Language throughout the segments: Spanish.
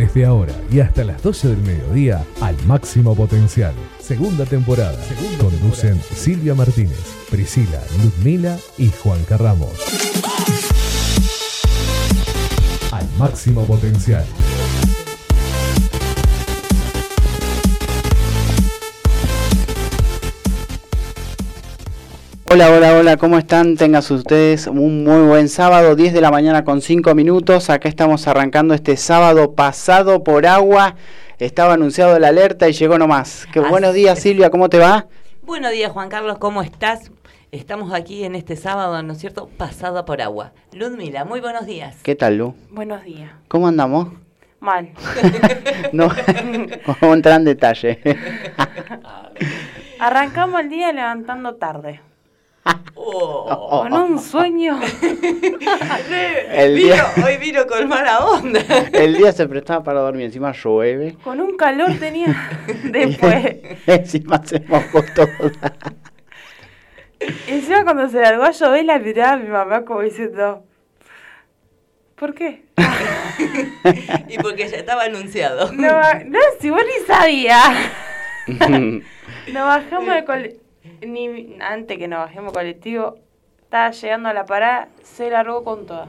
Desde ahora y hasta las 12 del mediodía, al máximo potencial. Segunda temporada. Conducen Silvia Martínez, Priscila, Ludmila y Juan Carramos. Al máximo potencial. Hola, hola, hola, ¿cómo están? Tengan ustedes un muy buen sábado, 10 de la mañana con 5 minutos. Acá estamos arrancando este sábado pasado por agua. Estaba anunciado la alerta y llegó nomás. Qué buenos días, Silvia, ¿cómo te va? Buenos días, Juan Carlos, ¿cómo estás? Estamos aquí en este sábado, ¿no es cierto? Pasado por agua. Ludmila, muy buenos días. ¿Qué tal, Lu? Buenos días. ¿Cómo andamos? Mal. no, vamos a entrar en detalle. Arrancamos el día levantando tarde. Oh. Con un sueño. El Vino- día, hoy vino con mala onda. el día se prestaba para dormir, encima llueve. Con un calor tenía después. encima se mojó todo. Encima cuando se largó a llover la miraba a mi mamá como diciendo, ¿por qué? y porque ya estaba anunciado. No, no, si vos ni sabías. Nos bajamos de colectivo. Ni antes que nos bajemos colectivo, estaba llegando a la parada, se largó con toda.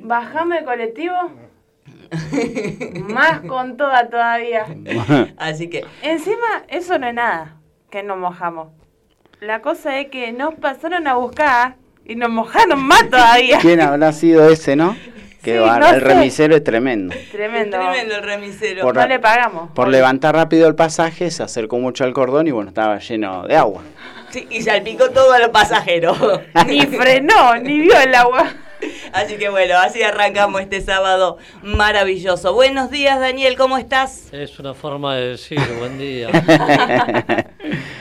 Bajamos de colectivo, más con toda todavía. Así que, Encima, eso no es nada, que nos mojamos. La cosa es que nos pasaron a buscar y nos mojaron más todavía. ¿Quién habrá sido ese, no? Que Sí, no el sé. remisero es tremendo. Tremendo. tremendo el remisero. Por- No le pagamos. Por levantar rápido el pasaje, se acercó mucho al cordón y bueno, estaba lleno de agua. Sí, y salpicó todo a los pasajeros. Ni frenó, ni vio el agua. Así que bueno, así arrancamos este sábado maravilloso. Buenos días, Daniel, ¿cómo estás? Es una forma de decir buen día.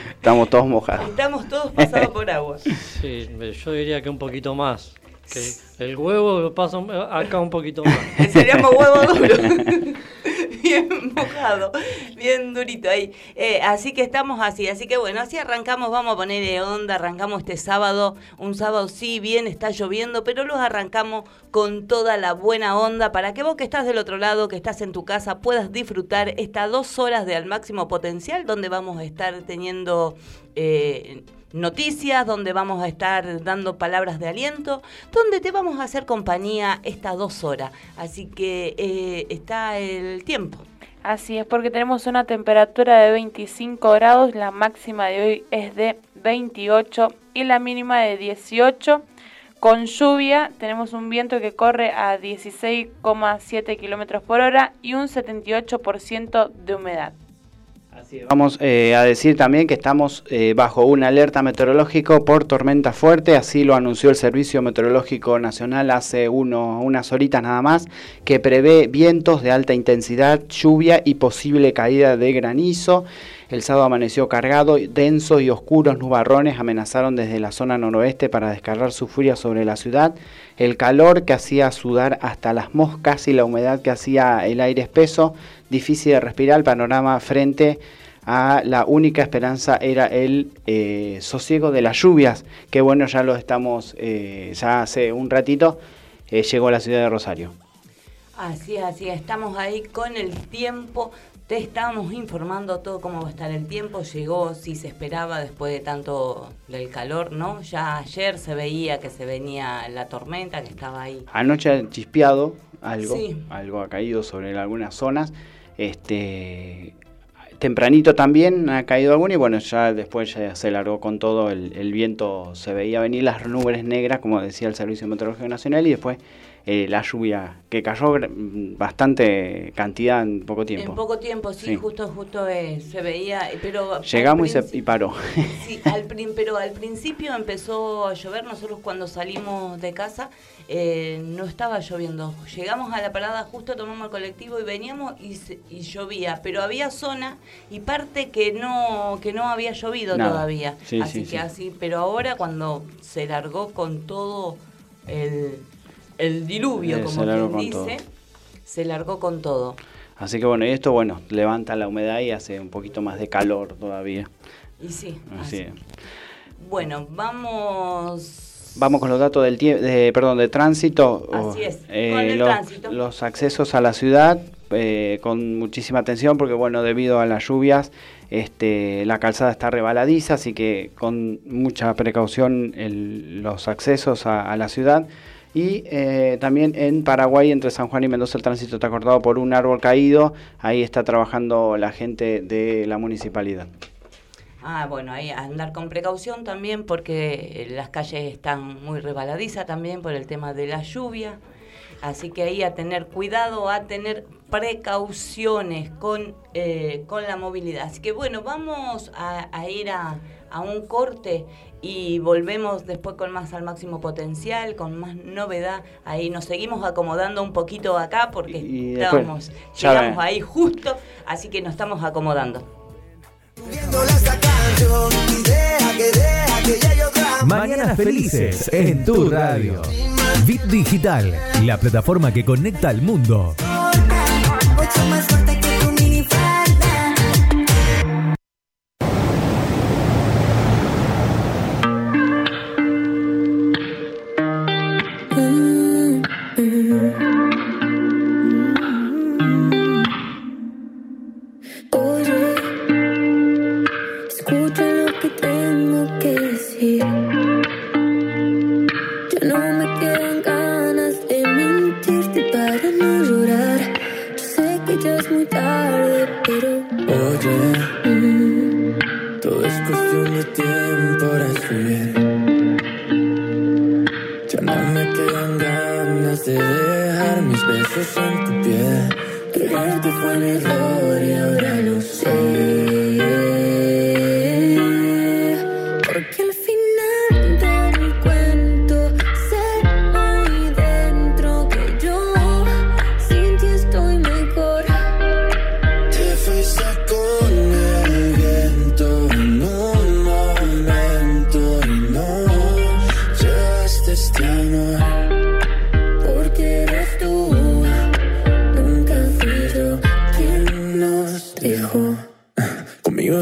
Estamos todos mojados. Estamos todos pasados por agua. Sí, yo diría que un poquito más. Que el huevo lo pasa un- acá un poquito más. Seríamos huevo duro. bien mojado, bien durito ahí. Eh, así que estamos así. Así que bueno, así arrancamos, vamos a poner de onda, arrancamos este sábado. Un sábado sí, bien, está lloviendo, pero los arrancamos con toda la buena onda para que vos que estás del otro lado, que estás en tu casa, puedas disfrutar estas dos horas de al máximo potencial donde vamos a estar teniendo... eh, noticias, donde vamos a estar dando palabras de aliento, donde te vamos a hacer compañía estas dos horas. Así que eh, está el tiempo. Así es, porque tenemos una temperatura de 25 grados, la máxima de hoy es de 28 y la mínima de 18. Con lluvia tenemos un viento que corre a 16,7 kilómetros por hora y un 78% de humedad. Vamos eh, a decir también que estamos eh, bajo una alerta meteorológico por tormenta fuerte, así lo anunció el Servicio Meteorológico Nacional hace unas horitas nada más, que prevé vientos de alta intensidad, lluvia y posible caída de granizo. El sábado amaneció cargado, densos y oscuros nubarrones amenazaron desde la zona noroeste para descargar su furia sobre la ciudad. El calor que hacía sudar hasta las moscas y la humedad que hacía el aire espeso, difícil de respirar, el panorama frente a la única esperanza era el eh, sosiego de las lluvias, que bueno, ya lo estamos, eh, ya hace un ratito eh, llegó a la ciudad de Rosario. Así es, así es. Estamos ahí con el tiempo. Te estamos informando todo cómo va a estar el tiempo. Llegó, si se esperaba después de tanto del calor, ¿no? Ya ayer se veía que se venía la tormenta, que estaba ahí. Anoche ha chispeado algo, Sí. algo ha caído sobre algunas zonas. Este, tempranito también ha caído alguno y bueno, ya después ya se largó con todo, el, el viento se veía venir, las nubes negras, como decía el Servicio Meteorológico Nacional, y después eh, la lluvia que cayó bastante cantidad en poco tiempo. En poco tiempo, sí, Sí. justo, justo eh, se veía, eh, pero... Llegamos y, se, y paró. Sí, al pero al principio empezó a llover. Nosotros cuando salimos de casa eh, no estaba lloviendo. Llegamos a la parada, justo tomamos el colectivo y veníamos y, y llovía. Pero había zona y parte que no que no había llovido Nada. todavía. Sí, así sí, que sí. así. Pero ahora cuando se largó con todo el, el diluvio, Eh, como quien dice, se largó con todo. Así que bueno, y esto bueno, levanta la humedad y hace un poquito más de calor todavía. Y sí, Así. Bueno, vamos... Vamos con los datos del de, perdón, de tránsito. Así es, Eh, con el los, tránsito. los accesos a la ciudad eh, con muchísima atención porque bueno, debido a las lluvias, este, la calzada está rebaladiza, así que con mucha precaución los accesos a, la ciudad. Y eh, también en Paraguay, entre San Juan y Mendoza, el tránsito está cortado por un árbol caído. Ahí está trabajando la gente de la municipalidad. Ah, bueno, ahí andar con precaución también porque las calles están muy rebaladizas también por el tema de la lluvia. Así que ahí a tener cuidado, a tener precauciones con, eh, con la movilidad. Así que bueno, vamos a, ir a, un corte y volvemos después con más al máximo potencial, con más novedad. Ahí nos seguimos acomodando un poquito acá porque llegamos ahí justo, así que nos estamos acomodando. Mañanas felices en tu radio. Bit Digital, la plataforma que conecta al mundo. besos en tu piel. Creerte fue un error y ahora lo sé.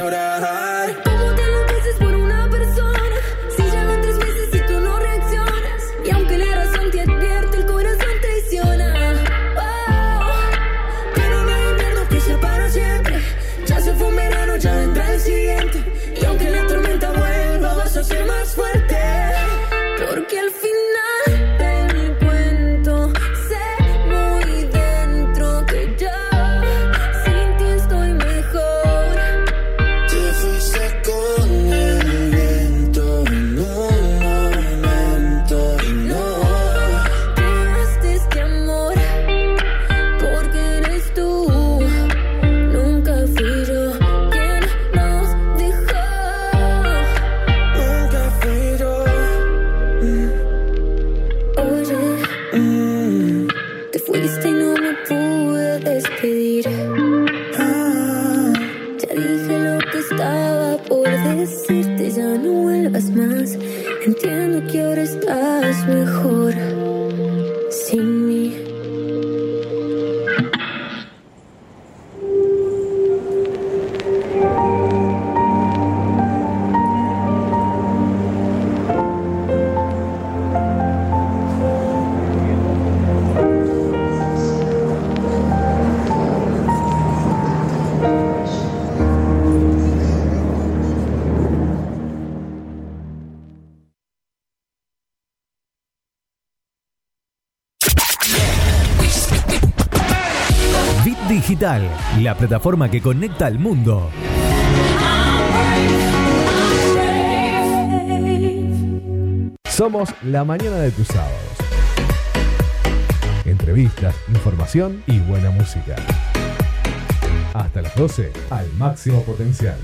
llorar plataforma que conecta al mundo. Somos la mañana de tus sábados. Entrevistas, información y buena música. Hasta las 12, al máximo potencial.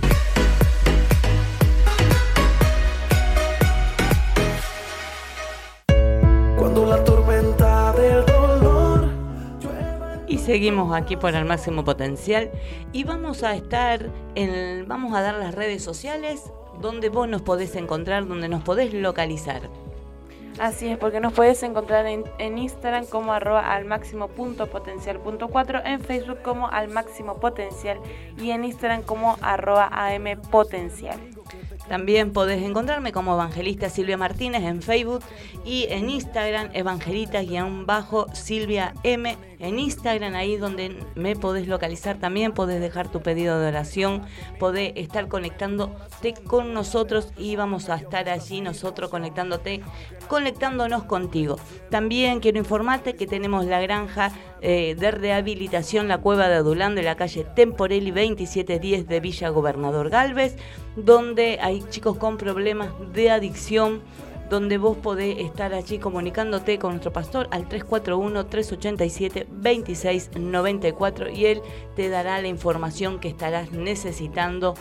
Seguimos aquí por el máximo potencial y vamos a estar en, vamos a dar las redes sociales donde vos nos podés encontrar, donde nos podés localizar. Así es, porque nos puedes encontrar en, Instagram como arroba al máximo punto potencial punto cuatro, en Facebook como al máximo potencial y en Instagram como arroba am potencial. También podés encontrarme como Evangelista Silvia Martínez en Facebook y en Instagram Evangelista-Silvia M. En Instagram, ahí donde me podés localizar también, podés dejar tu pedido de oración, podés estar conectándote con nosotros y vamos a estar allí nosotros conectándote, conectándonos contigo. También quiero informarte que tenemos la granja eh, de rehabilitación La Cueva de Adulán de la calle Temporelli 2710 de Villa Gobernador Galvez, donde hay chicos con problemas de adicción donde vos podés estar allí comunicándote con nuestro pastor al 341-387-2694 y él te dará la información que estarás necesitando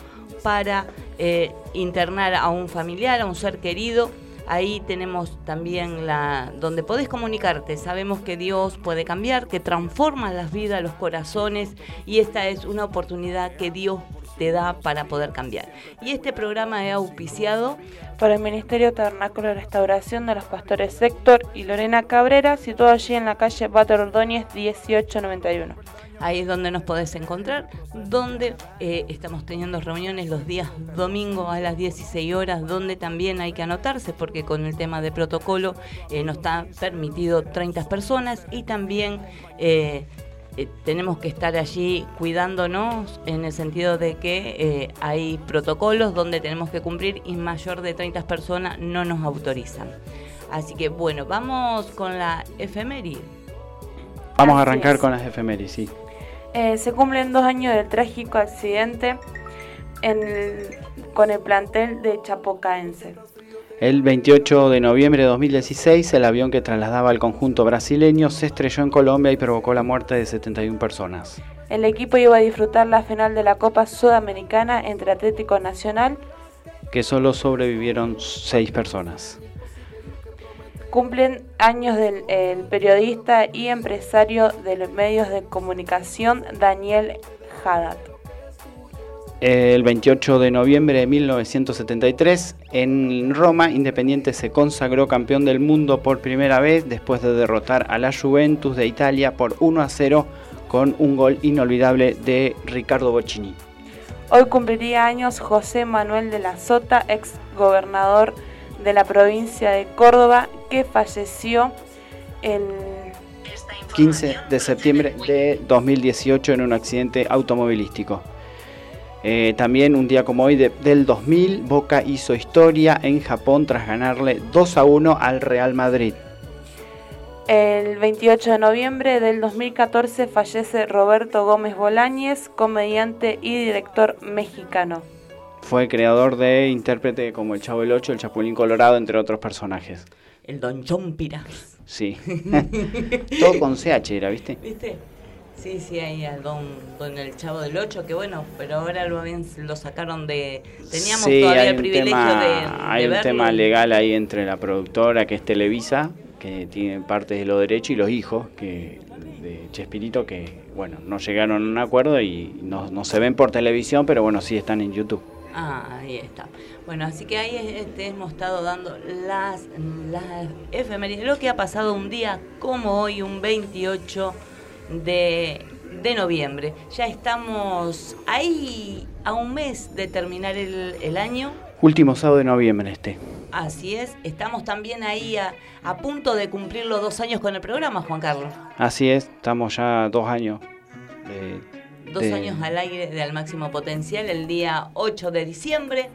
para eh, internar a un familiar, a un ser querido Ahí tenemos también la donde podés comunicarte. Sabemos que Dios puede cambiar, que transforma las vidas, los corazones y esta es una oportunidad que Dios te da para poder cambiar. Y este programa es auspiciado por el Ministerio Tabernáculo de Restauración de los pastores Héctor y Lorena Cabrera, situado allí en la calle Bater Ordóñez 1891. Ahí es donde nos podés encontrar, donde eh, estamos teniendo reuniones los días domingo a las 16 horas, donde también hay que anotarse porque con el tema de protocolo eh, nos está permitido 30 personas y también eh, tenemos que estar allí cuidándonos en el sentido de que hay protocolos donde tenemos que cumplir y mayor de 30 personas no nos autorizan. Así que bueno, vamos con la efeméride. Vamos a arrancar con las efemérides, sí. Eh, se cumplen dos años del trágico accidente con el plantel de Chapocaense. El 28 de noviembre de 2016, el avión que trasladaba al conjunto brasileño se estrelló en Colombia y provocó la muerte de 71 personas. El equipo iba a disfrutar la final de la Copa Sudamericana entre Atlético Nacional, que solo sobrevivieron seis personas cumplen años del periodista y empresario de los medios de comunicación Daniel Haddad. El 28 de noviembre de 1973, en Roma, Independiente se consagró campeón del mundo por primera vez después de derrotar a la Juventus de Italia por 1 a 0 con un gol inolvidable de Ricardo Bocchini. Hoy cumpliría años José Manuel de la Sota, ex gobernador de la provincia de Córdoba que falleció el 15 de septiembre de 2018 en un accidente automovilístico. Eh, también un día como hoy del 2000, Boca hizo historia en Japón tras ganarle 2 a 1 al Real Madrid. El 28 de noviembre del 2014 fallece Roberto Gómez Bolañez, comediante y director mexicano. Fue creador de intérprete como el Chavo del Ocho, el Chapulín Colorado, entre otros personajes. El Don Chompira. Sí. Todo con CH era, ¿viste? ¿Viste? Sí, sí, ahí al don, don el Chavo del Ocho, que bueno, pero ahora lo, lo sacaron de... Teníamos todavía el privilegio de, Hay un tema legal ahí entre la productora, que es Televisa, que tiene parte de los derechos, y los hijos que de Chespirito, que, bueno, no llegaron a un acuerdo y no, no se ven por televisión, pero bueno, sí están en YouTube. Ah, ahí está. Bueno, así que ahí este, hemos estado dando las, las efemérides, lo que ha pasado un día como hoy, un 28 de, de noviembre. Ya estamos ahí a un mes de terminar el, el, año. Último sábado de noviembre este. Así es, estamos también ahí a, a punto de cumplir los dos años con el programa, Juan Carlos. Así es, estamos ya dos años dos años al aire de al máximo potencial el día 8 de diciembre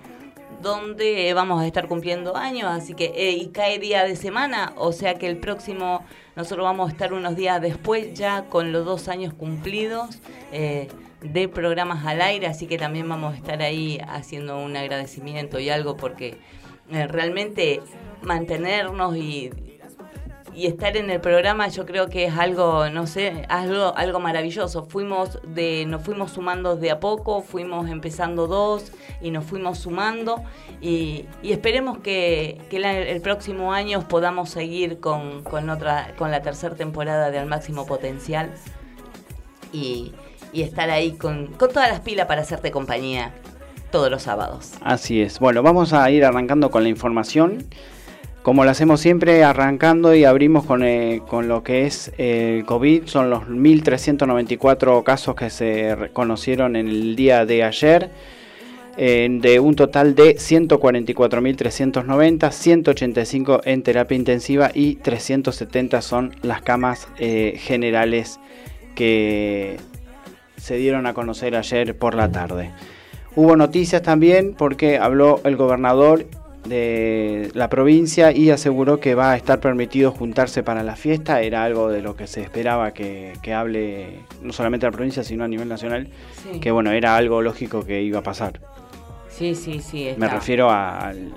donde vamos a estar cumpliendo años, así que eh, y cae día de semana, o sea que el próximo nosotros vamos a estar unos días después ya con los dos años cumplidos eh, de programas al aire, así que también vamos a estar ahí haciendo un agradecimiento y algo porque eh, realmente mantenernos y y estar en el programa yo creo que es algo, no sé, algo, algo maravilloso. Fuimos de, nos fuimos sumando de a poco, fuimos empezando dos y nos fuimos sumando y, esperemos que, el próximo año podamos seguir con, otra, con la tercera temporada de Al Máximo Potencial. y, y estar ahí con, con todas las pilas para hacerte compañía todos los sábados. Así es. Bueno, vamos a ir arrancando con la información. Como lo hacemos siempre, arrancando y abrimos con, eh, con lo que es el COVID. Son los 1.394 casos que se conocieron en el día de ayer. de un total de 144.390, 185 en terapia intensiva y 370 son las camas eh, generales que se dieron a conocer ayer por la tarde. Hubo noticias también porque habló el gobernador de la provincia y aseguró que va a estar permitido juntarse para la fiesta. Era algo de lo que se esperaba que, que hable no solamente la provincia, sino a nivel nacional. Sí, Que bueno, era algo lógico que iba a pasar. sí, sí. sí, Me refiero a- al...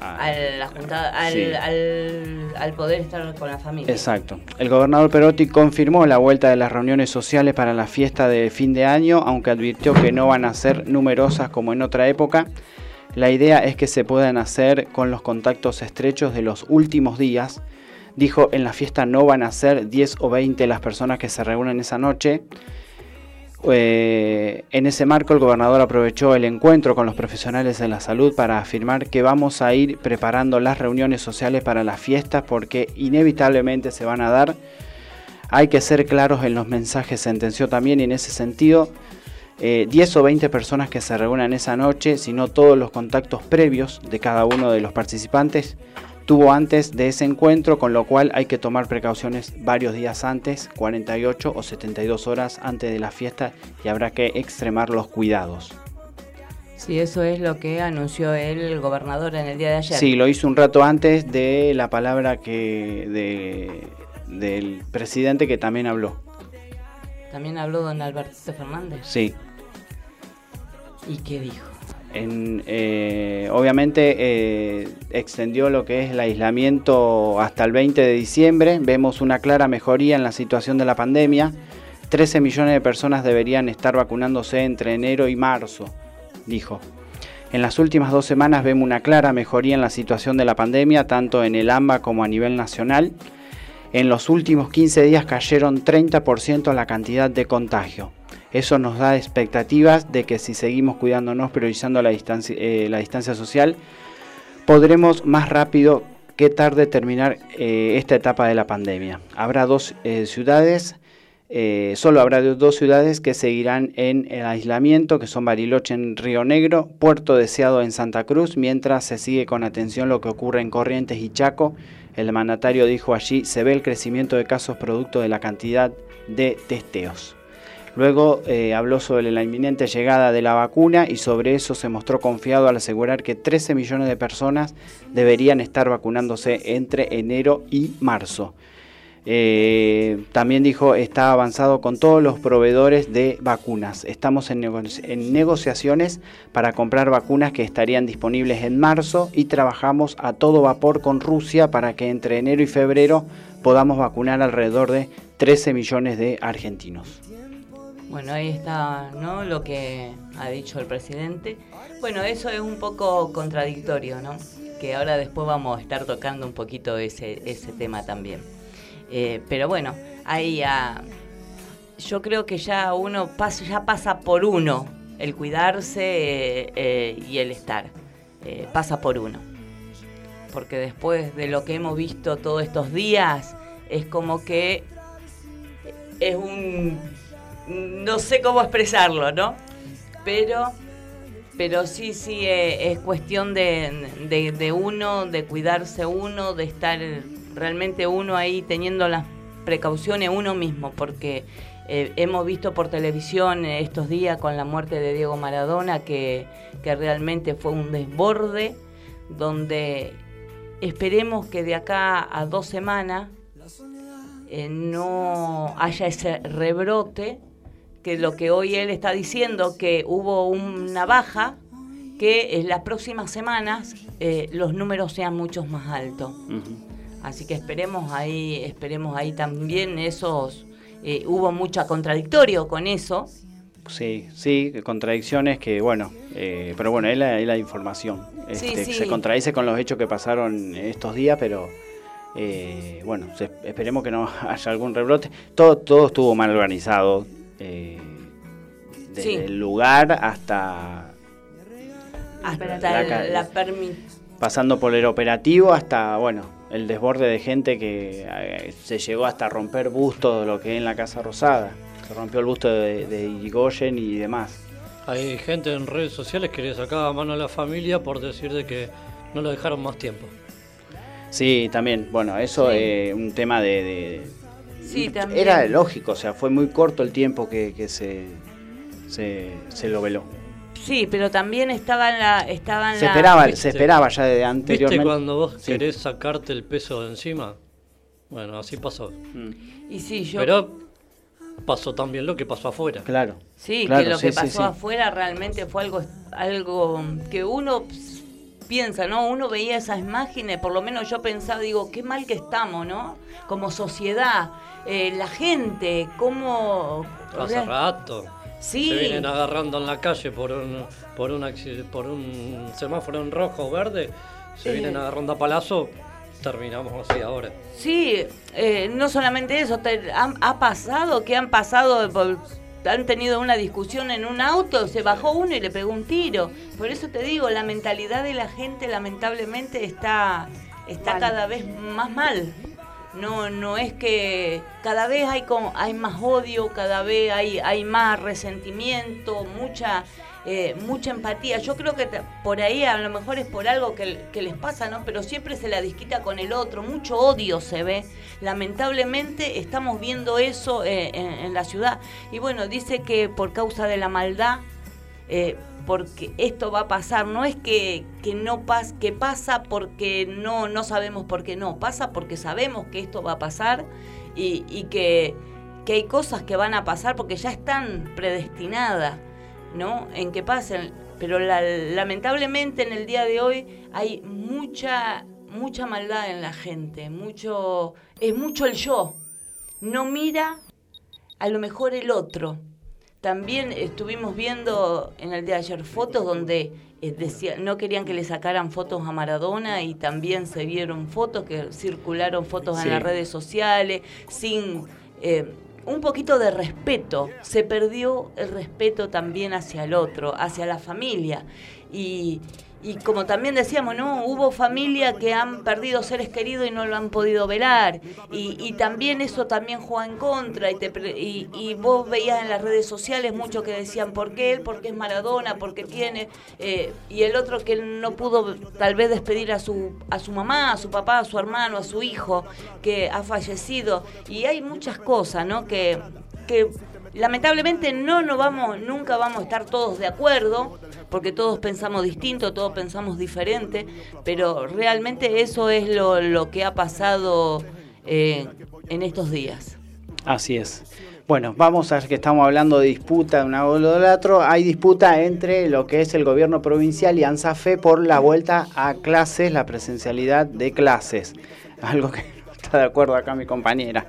a- a la juntada, al, Sí. al, al poder estar con la familia. Exacto. El gobernador Perotti confirmó la vuelta de las reuniones sociales para la fiesta de fin de año, aunque advirtió que no van a ser numerosas como en otra época. La idea es que se puedan hacer con los contactos estrechos de los últimos días. Dijo, en la fiesta no van a ser 10 o 20 las personas que se reúnen esa noche. Eh, en ese marco, el gobernador aprovechó el encuentro con los profesionales de la salud para afirmar que vamos a ir preparando las reuniones sociales para las fiestas porque inevitablemente se van a dar. Hay que ser claros en los mensajes, sentenció también y en ese sentido. Eh, 10 o 20 personas que se reúnan esa noche, sino todos los contactos previos de cada uno de los participantes tuvo antes de ese encuentro, con lo cual hay que tomar precauciones varios días antes, 48 o 72 horas antes de la fiesta y habrá que extremar los cuidados. Sí, eso es lo que anunció el gobernador en el día de ayer. Sí, lo hizo un rato antes de la palabra que de, del presidente que también habló. También habló don Alberto Fernández. Sí, ¿Y qué dijo? eh, obviamente eh, extendió lo que es el aislamiento hasta el 20 de diciembre. Vemos una clara mejoría en la situación de la pandemia. 13 millones de personas deberían estar vacunándose entre enero y marzo, dijo. En las últimas dos semanas vemos una clara mejoría en la situación de la pandemia, tanto en el AMBA como a nivel nacional. En los últimos 15 días cayeron 30% la cantidad de contagio. Eso nos da expectativas de que si seguimos cuidándonos, priorizando la distancia, eh, la distancia social, podremos más rápido que tarde terminar eh, esta etapa de la pandemia. Habrá dos eh, ciudades, solo habrá dos ciudades que seguirán en el aislamiento, que son Bariloche en Río Negro, Puerto Deseado en Santa Cruz, mientras se sigue con atención lo que ocurre en Corrientes y Chaco. El mandatario dijo allí, se ve el crecimiento de casos producto de la cantidad de testeos. Luego eh, habló sobre la inminente llegada de la vacuna y sobre eso se mostró confiado al asegurar que 13 millones de personas deberían estar vacunándose entre enero y marzo. Eh, también dijo, está avanzado con todos los proveedores de vacunas. Estamos en, nego en, negociaciones para comprar vacunas que estarían disponibles en marzo y trabajamos a todo vapor con Rusia para que entre enero y febrero podamos vacunar alrededor de 13 millones de argentinos. Bueno, ahí está, ¿no? Lo que ha dicho el presidente. Bueno, eso es un poco contradictorio, ¿no? Que ahora después vamos a estar tocando un poquito ese, ese tema también. Eh, pero bueno, ahí ya, yo creo que ya uno pasa, ya pasa por uno el cuidarse eh, eh, y el estar. Pasa por uno. Porque después de lo que hemos visto todos estos días, es como que es un no sé cómo expresarlo, ¿no? Pero, pero sí, sí, eh, es cuestión de, de, uno, de cuidarse uno, de estar realmente uno ahí teniendo las precauciones uno mismo, porque eh, hemos visto por televisión estos días con la muerte de Diego Maradona que, que realmente fue un desborde, donde esperemos que de acá a dos semanas eh, no haya ese rebrote que lo que hoy él está diciendo, que hubo una baja, que en las próximas semanas eh, los números sean muchos más altos. Uh -huh. Así que esperemos ahí, esperemos ahí también esos, eh, hubo mucha contradictorio con eso. Sí, sí, contradicciones que, bueno, eh, pero bueno, es la, es la información. Este, sí, sí. Se contradice con los hechos que pasaron estos días, pero eh, bueno, esperemos que no haya algún rebrote. Todo, todo estuvo mal organizado, eh, desde Sí. el lugar hasta Hasta La la, ca- la permi- pasando por el operativo hasta bueno el desborde de gente que eh, se llegó hasta romper bustos de lo que es en la Casa Rosada. Se rompió el busto de, de Irigoyen y demás. Hay gente en redes sociales que le sacaba mano a la familia por decir de que no lo dejaron más tiempo. Sí, también, bueno, eso Sí. es un tema de... de- Sí, también. Era lógico, o sea, fue muy corto el tiempo que, que se, se, se lo veló. Sí, pero también estaba en la... Estaba en Se la- esperaba, se ¿Viste? esperaba ya desde ¿Viste anteriormente. cuando vos Sí. querés sacarte el peso de encima? Bueno, así pasó. Mm, Y sí, yo... Pero pasó también lo que pasó afuera. claro. Sí, Claro, que lo sí, que pasó sí. afuera realmente fue algo, algo que uno piensa, ¿no? Uno veía esas imágenes, por lo menos yo pensaba, digo, qué mal que estamos, ¿no? Como sociedad, eh, la gente, cómo... Hace rato. Sí. Se vienen agarrando en la calle por un, por un, por un semáforo en rojo o verde. Se Eh. vienen agarrando a palazo. Terminamos así ahora. Sí, eh, no solamente eso, te- ha pasado que han pasado, por- han tenido una discusión en un auto, se bajó uno y le pegó un tiro. Por eso te digo, la mentalidad de la gente lamentablemente está, está cada vez más mal. No, no es que cada vez hay como, hay más odio, cada vez hay, hay más resentimiento, mucha eh, mucha empatía. Yo creo que por ahí a lo mejor es por algo que, les pasa, ¿no? Pero siempre se la disquita con el otro, mucho odio se ve. Lamentablemente estamos viendo eso eh, en, en la ciudad. Y bueno, dice que por causa de la maldad, eh, porque esto va a pasar, no es que, que no pas, que pasa porque no, no sabemos por qué no, pasa porque sabemos que esto va a pasar y, y que, que hay cosas que van a pasar porque ya están predestinadas, ¿no? En que pasen. Pero la- lamentablemente en el día de hoy hay mucha, mucha maldad en la gente, mucho, es mucho el yo. No mira a lo mejor el otro. También estuvimos viendo en el de ayer fotos donde eh, decía, no querían que le sacaran fotos a Maradona y también se vieron fotos que circularon fotos Sí. en las redes sociales sin eh, un poquito de respeto. Se perdió el respeto también hacia el otro, hacia la familia. Y, y como también decíamos, ¿no? Hubo familia que han perdido seres queridos y no lo han podido velar. Y, y también eso también juega en contra. Y, te y, y vos veías en las redes sociales muchos que decían, ¿por qué él? ¿Por qué es Maradona? ¿Por qué tiene? Eh, y el otro que no pudo tal vez despedir a su, a su mamá, a su papá, a su hermano, a su hijo, que ha fallecido. Y hay muchas cosas, ¿no? Que, que lamentablemente no nos vamos, nunca vamos a estar todos de acuerdo, porque todos pensamos distinto, todos pensamos diferente, pero realmente eso es lo, que ha pasado eh, en estos días. Así es. Bueno, vamos a ver que estamos hablando de disputa de un lado del otro. Hay disputa entre lo que es el gobierno provincial y ANSAFE por la vuelta a clases, la presencialidad de clases. Algo que no está de acuerdo acá mi compañera.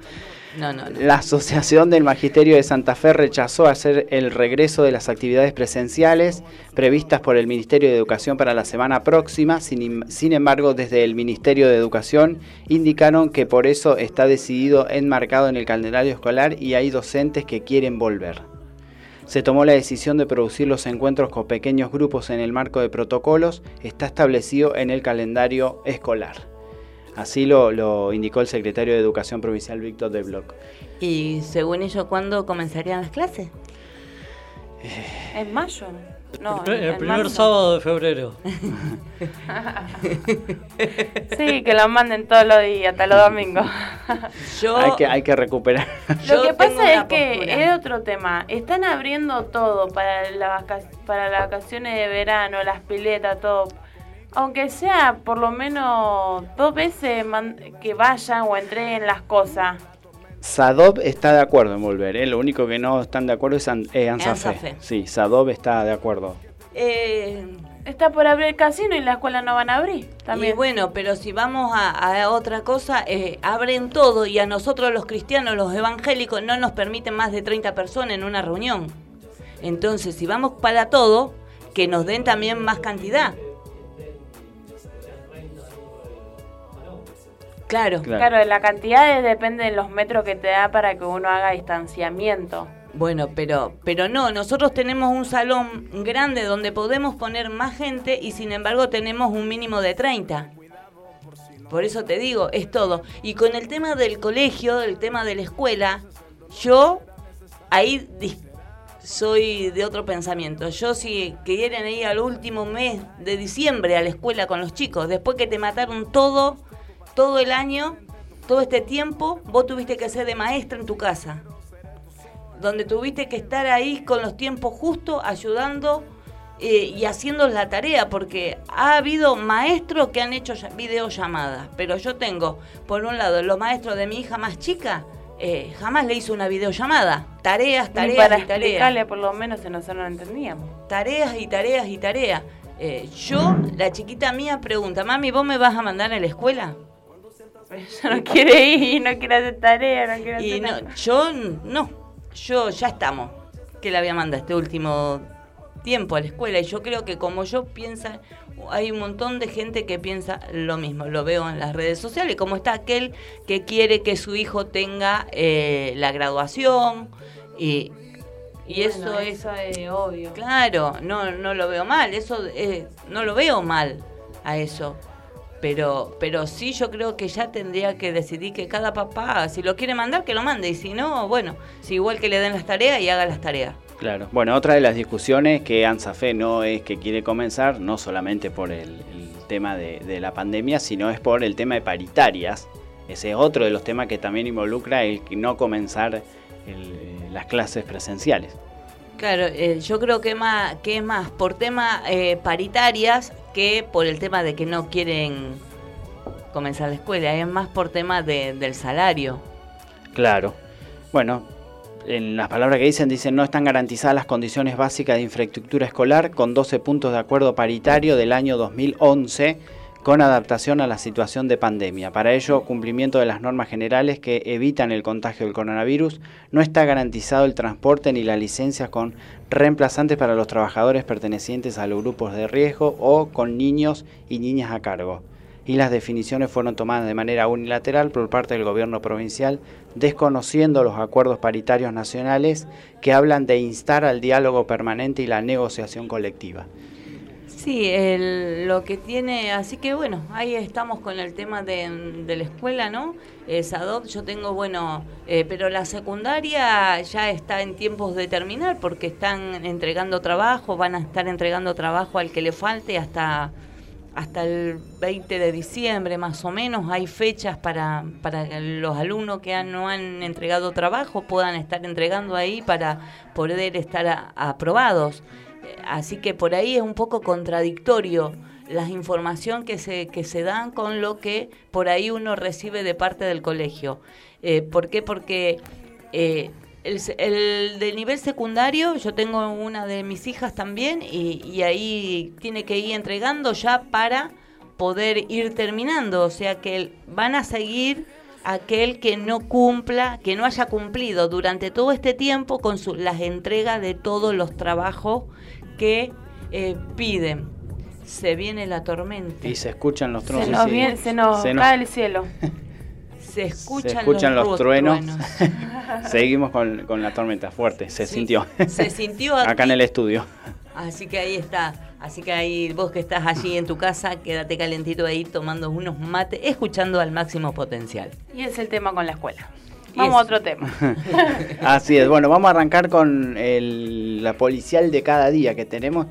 La Asociación del Magisterio de Santa Fe rechazó hacer el regreso de las actividades presenciales previstas por el Ministerio de Educación para la semana próxima. Sin, sin embargo, desde el Ministerio de Educación indicaron que por eso está decidido enmarcado en el calendario escolar y hay docentes que quieren volver. Se tomó la decisión de producir los encuentros con pequeños grupos en el marco de protocolos. Está establecido en el calendario escolar. Así lo, lo indicó el secretario de Educación Provincial Víctor de Bloc. Y según ello, ¿cuándo comenzarían las clases? ¿En mayo? No, el primer marzo. sábado de febrero. Sí, que lo manden todos los días, hasta los domingos. Yo, Hay que, hay que recuperar. Lo que pasa es que postura. es otro tema. Están abriendo todo para, la vaca- para las vacaciones de verano, las piletas, todo. Aunque sea por lo menos dos veces man- que vayan o entreguen las cosas. Sadob está de acuerdo en volver. ¿eh? Lo único que no están de acuerdo es An- eh, Ansafe. Ansafe. Sí, Sadob está de acuerdo. Eh, Está por abrir el casino y la escuela no van a abrir. Y También. bueno, pero si vamos a, a otra cosa, eh, abren todo y a nosotros los cristianos, los evangélicos, no nos permiten más de 30 personas en una reunión. Entonces, si vamos para todo, que nos den también más cantidad. Claro. Claro. Claro, la cantidad de- depende de los metros que te da para que uno haga distanciamiento. Bueno, pero, pero no, nosotros tenemos un salón grande donde podemos poner más gente y sin embargo tenemos un mínimo de 30. Por eso te digo, es todo. Y con el tema del colegio, el tema de la escuela, yo ahí soy de otro pensamiento. Yo si quieren ir al último mes de diciembre a la escuela con los chicos, después que te mataron todo, todo el año, todo este tiempo, vos tuviste que ser de maestra en tu casa donde tuviste que estar ahí con los tiempos justos, ayudando eh, y haciendo la tarea, porque ha habido maestros que han hecho videollamadas, pero yo tengo, por un lado, los maestros de mi hija más chica, eh, jamás le hizo una videollamada. Tareas, tareas para y tareas. por lo menos se nosotros no entendíamos. Tareas y tareas y tareas. Eh, yo, la chiquita mía pregunta, mami, ¿vos me vas a mandar a la escuela? Ella no quiere ir, no quiere hacer tarea, no quiere y no, Yo no yo ya estamos, que la había mandado este último tiempo a la escuela y yo creo que como yo piensa, hay un montón de gente que piensa lo mismo, lo veo en las redes sociales, como está aquel que quiere que su hijo tenga eh, la graduación y, y eso, es obvio. Claro, no, no lo veo mal, eso no lo veo mal a eso. Pero, pero sí yo creo que ya tendría que decidir que cada papá, si lo quiere mandar, que lo mande. Y si no, bueno, si igual que le den las tareas y haga las tareas. Claro. Bueno, otra de las discusiones que ANSAFE no es que quiere comenzar, no solamente por el, tema de, la pandemia, sino es por el tema de paritarias. Ese es otro de los temas que también involucra el no comenzar las clases presenciales. Claro, eh, yo creo que, más, que es más por tema eh, paritarias que por el tema de que no quieren comenzar la escuela, es más por tema del salario. Claro. Bueno, en las palabras que dicen, dicen no están garantizadas las condiciones básicas de infraestructura escolar con 12 puntos de acuerdo paritario del año 2011 con adaptación a la situación de pandemia. Para ello, cumplimiento de las normas generales que evitan el contagio del coronavirus, no está garantizado el transporte ni las licencias con reemplazantes para los trabajadores pertenecientes a los grupos de riesgo o con niños y niñas a cargo. Y las definiciones fueron tomadas de manera unilateral por parte del gobierno provincial, desconociendo los acuerdos paritarios nacionales que hablan de instar al diálogo permanente y la negociación colectiva. Sí, el, lo que tiene, así que bueno, ahí estamos con el tema de, la escuela, ¿no? SADOP, yo tengo, bueno, eh, pero la secundaria ya está en tiempos de terminar porque están entregando trabajo, van a estar entregando trabajo al que le falte hasta, hasta el 20 de diciembre más o menos. Hay fechas para, para que los alumnos que no han entregado trabajo puedan estar entregando ahí para poder estar aprobados. Así que por ahí es un poco contradictorio la información que se, que se dan con lo que por ahí uno recibe de parte del colegio. Eh, ¿Por qué? Porque eh, el, el, del nivel secundario, yo tengo una de mis hijas también y, y ahí tiene que ir entregando ya para poder ir terminando. O sea que van a seguir aquel que no cumpla, que no haya cumplido durante todo este tiempo con su, las entregas de todos los trabajos que eh, piden. Se viene la tormenta. Y se escuchan los truenos. Se nos, viene, se nos cae el cielo. se escuchan, los, truenos. Seguimos con, con, la tormenta fuerte. Se sintió. Se sintió acá en el estudio. Así que ahí está. Así que ahí vos que estás allí en tu casa, quédate calentito ahí tomando unos mates, escuchando al máximo potencial. Y es el tema con la escuela. Vamos a otro tema. Así es. Bueno, vamos a arrancar con el, la policial de cada día que tenemos.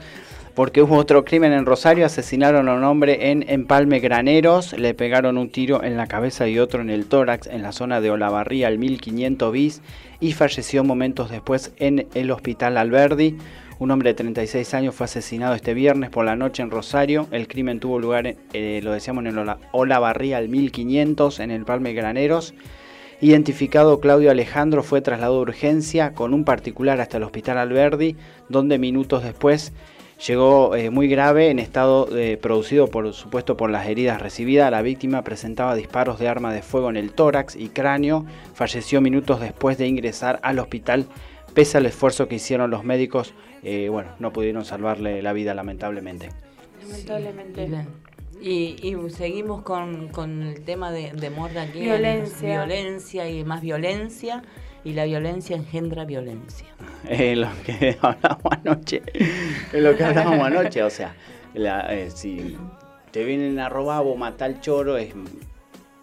Porque hubo otro crimen en Rosario, asesinaron a un hombre en Empalme Graneros, le pegaron un tiro en la cabeza y otro en el tórax en la zona de Olavarría, al 1500 bis, y falleció momentos después en el hospital Alberdi. Un hombre de 36 años fue asesinado este viernes por la noche en Rosario. El crimen tuvo lugar, eh, lo decíamos, en Olavarría al 1500, en el Palme Graneros. Identificado Claudio Alejandro fue trasladado de urgencia con un particular hasta el hospital Alberdi, donde minutos después llegó eh, muy grave en estado eh, producido por supuesto por las heridas recibidas. La víctima presentaba disparos de arma de fuego en el tórax y cráneo. Falleció minutos después de ingresar al hospital. Pese al esfuerzo que hicieron los médicos, eh, bueno, no pudieron salvarle la vida lamentablemente. Lamentablemente. Y, seguimos con, con, el tema de, de aquí. Violencia. Violencia y más violencia. y la violencia engendra violencia. Es lo que hablamos anoche. Es lo que hablábamos anoche. O sea, la, eh, si te vienen a robar o matar al choro, es,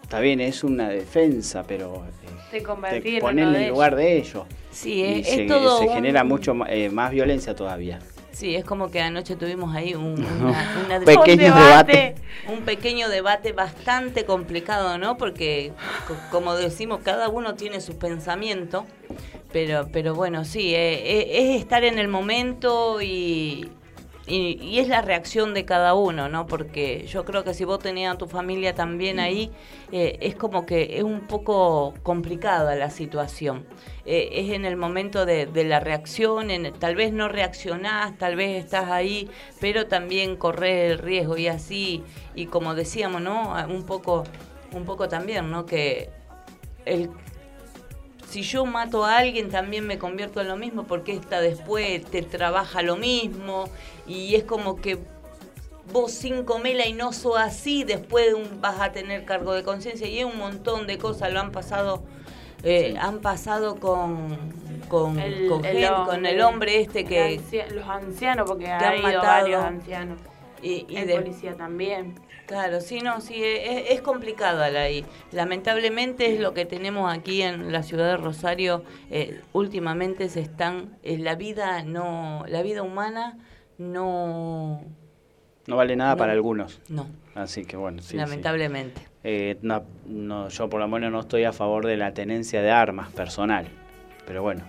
está bien, es una defensa, pero Te eh, te en pones uno en el lugar de ellos. Sí, Y es, se, todo se un- genera mucho ma- eh, más violencia todavía. Sí, es como que anoche tuvimos ahí un, una, una- Pequeño Un debate. un pequeño debate bastante complicado, ¿no? Porque, co- como decimos, cada uno tiene su pensamiento, pero, pero bueno, sí, eh, eh, es estar en el momento y, y, y es la reacción de cada uno, ¿no? Porque yo creo que si vos tenías a tu familia también ahí, eh, es como que es un poco complicada la situación. Eh, es en el momento de, de la reacción, en, tal vez no reaccionás, tal vez estás ahí, pero también corres el riesgo y así, y como decíamos, ¿no? Un poco, un poco también, ¿no? Que el si yo mato a alguien también me convierto en lo mismo porque esta después te trabaja lo mismo y es como que vos sin comela y no sos así, después vas a tener cargo de conciencia y es un montón de cosas, lo han pasado, eh, Sí. han pasado con, con, El- con, el gente- con el hombre este que... los ancianos, porque han matado. varios ancianos. Y, y el de- policía también. Claro, sí, no, sí, es, es complicada la y lamentablemente es lo que tenemos aquí en la ciudad de Rosario. eh, últimamente se están, eh, la vida no, la vida humana no, No vale nada No. para algunos. no, Así que bueno, sí. sí. lamentablemente. Eh, no, no, yo por lo menos no estoy a favor de la tenencia de armas personal. Pero bueno.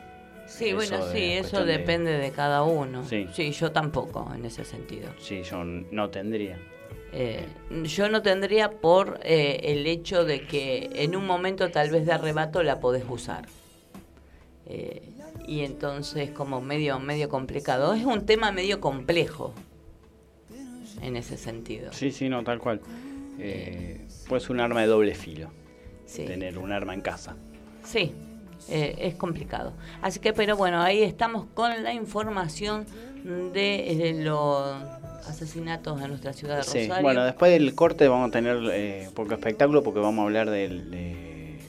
Sí, Eso bueno, sí, eso cuestión de- depende de cada uno. Sí. sí, yo tampoco en ese sentido. Sí, yo no tendría. Eh, yo no tendría por eh, el hecho de que en un momento tal vez de arrebato la podés usar. Eh, y entonces como medio, medio complicado. Es un tema medio complejo en ese sentido. Sí, sí, no, tal cual. Eh, pues un arma de doble filo. Sí. Tener un arma en casa. Sí, es complicado. Así que, pero bueno, ahí estamos con la información de, eh, los asesinatos en nuestra ciudad de Sí, Rosario. bueno, después del corte vamos a tener eh, poco espectáculo porque vamos a hablar del- de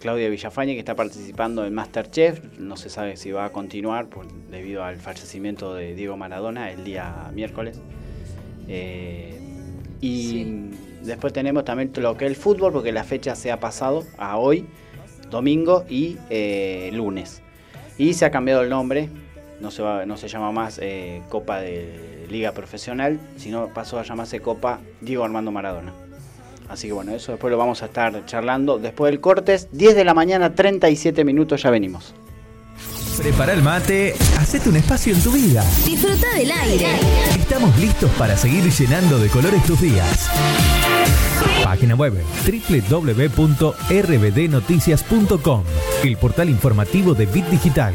Claudia Villafañe que está participando en Masterchef. No se sabe si va a continuar por- debido al fallecimiento de Diego Maradona el día miércoles. Eh, y Sí. después tenemos también lo que es el fútbol porque la fecha se ha pasado a hoy, domingo y eh, lunes. Y se ha cambiado el nombre, no se, va, no se llama más eh, Copa de Liga Profesional, sino pasó a llamarse Copa Diego Armando Maradona. Así que bueno, eso después lo vamos a estar charlando después del cortes. 10 de la mañana, 37 minutos, ya venimos. Prepara el mate, hacete un espacio en tu vida. Disfruta del aire. Estamos listos para seguir llenando de colores tus días. Página web www.rbdnoticias.com, el portal informativo de Bit Digital.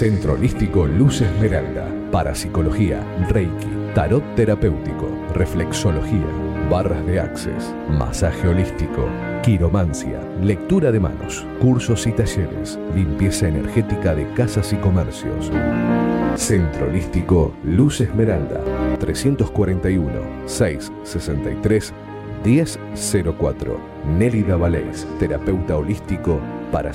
Centro Holístico Luz Esmeralda. Parapsicología, Reiki, Tarot Terapéutico, Reflexología, Barras de Access, Masaje Holístico, Quiromancia, Lectura de Manos, Cursos y Talleres, Limpieza Energética de Casas y Comercios. Centro Holístico Luz Esmeralda, 341 663 1004. Nélida Valés, terapeuta holístico para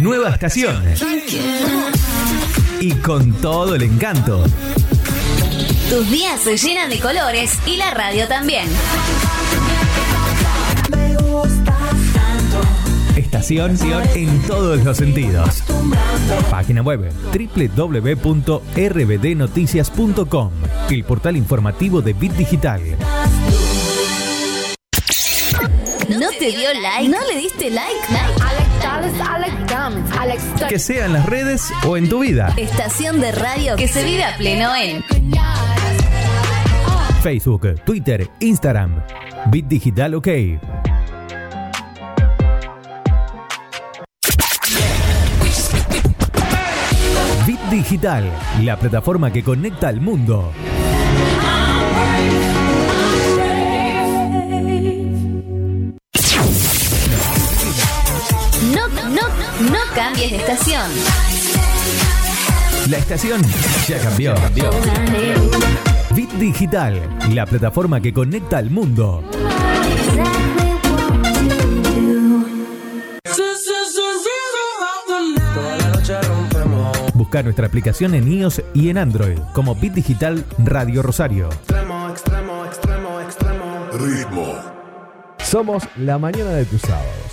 Nueva estación. Y con todo el encanto. Tus días se llenan de colores y la radio también. Estación en todos los sentidos. Página web www.rbdnoticias.com. El portal informativo de Bit Digital. ¿No te dio like? ¿No le diste like? Que sea en las redes o en tu vida. Estación de radio que se vive a pleno en Facebook, Twitter, Instagram. Bit Digital OK. Bit Digital, la plataforma que conecta al mundo. Cambies de estación. La estación ya cambió. Bit Digital, la plataforma que conecta al mundo. Busca nuestra aplicación en iOS y en Android como Bit Digital Radio Rosario. Extremo, extremo, extremo, extremo. Ritmo. Somos la mañana de tus sábados.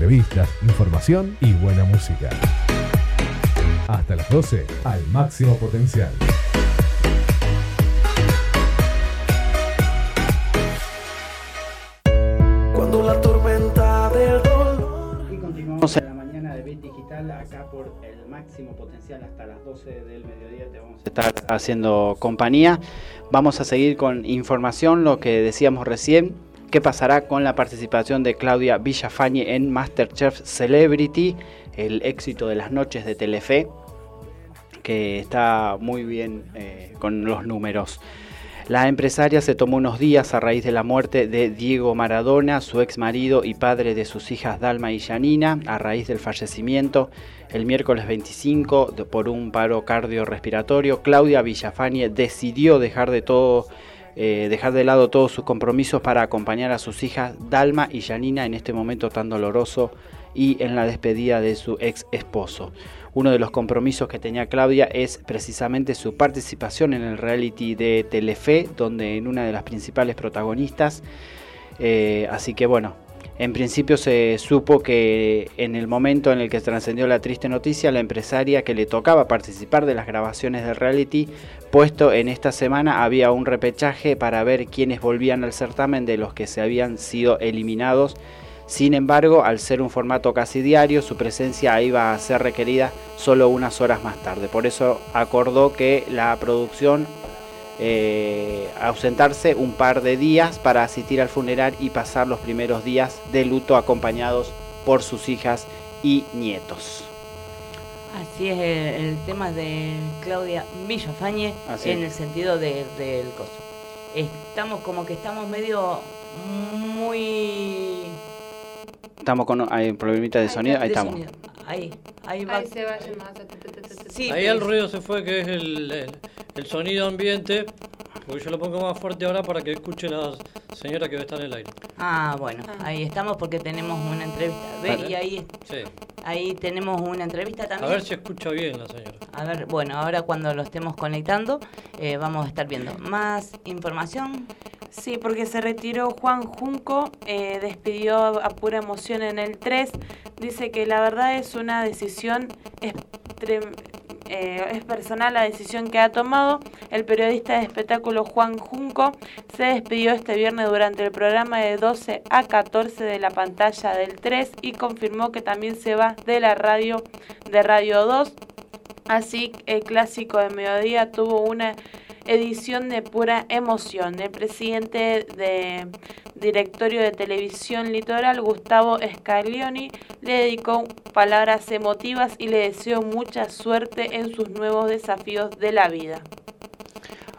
Entrevistas, información y buena música. Hasta las 12 al máximo potencial. Cuando la tormenta del dolor. Y continuamos en la mañana de Bit Digital, acá por el máximo potencial hasta las 12 del mediodía te vamos a estar haciendo compañía. Vamos a seguir con información, lo que decíamos recién, qué pasará con la participación de Claudia Villafañe en Masterchef Celebrity, el éxito de las noches de Telefe, que está muy bien eh, con los números. La empresaria se tomó unos días a raíz de la muerte de Diego Maradona, su ex marido y padre de sus hijas Dalma y Janina, a raíz del fallecimiento el miércoles 25 de- por un paro cardiorrespiratorio. Claudia Villafañe decidió dejar de todo eh, dejar de lado todos sus compromisos para acompañar a sus hijas Dalma y Janina en este momento tan doloroso y en la despedida de su ex esposo. Uno de los compromisos que tenía Claudia es precisamente su participación en el reality de Telefe, donde en una de las principales protagonistas. Eh, así que bueno, en principio se supo que en el momento en el que trascendió la triste noticia, la empresaria que le tocaba participar de las grabaciones del reality, puesto en esta semana había un repechaje para ver quiénes volvían al certamen de los que se habían sido eliminados. Sin embargo, al ser un formato casi diario, su presencia iba a ser requerida solo unas horas más tarde. Por eso acordó que la producción eh, ausentarse un par de días para asistir al funeral y pasar los primeros días de luto acompañados por sus hijas y nietos. Así es el, el tema de Claudia Villafañe en el sentido de- del coso. Estamos como que estamos medio muy... Estamos con hay un problemita de sonido, ahí estamos. Ahí, ahí va. Ahí se va más. Sí, Ahí el ruido se fue, que es el, el- el sonido ambiente, porque yo lo pongo más fuerte ahora para que escuche la señora que está en el aire. Ah, bueno, ahí estamos porque tenemos una entrevista. Ve, Vale. y ahí, Sí. ahí tenemos una entrevista A también. ver si escucha bien la señora. A ver, bueno, ahora cuando lo estemos conectando eh, vamos a estar viendo más información. Sí, porque se retiró Juan Junco, eh, despidió a pura emoción en el 3. Dice que la verdad es una decisión, eh, es personal la decisión que ha tomado. El periodista de espectáculo Juan Junco se despidió este viernes durante el programa de 12 a 14 de la pantalla del 3 y confirmó que también se va de la radio de Radio 2. Así, el clásico de mediodía tuvo una edición de pura emoción. El presidente de directorio de televisión litoral, Gustavo Scaglioni, le dedicó palabras emotivas y le deseó mucha suerte en sus nuevos desafíos de la vida.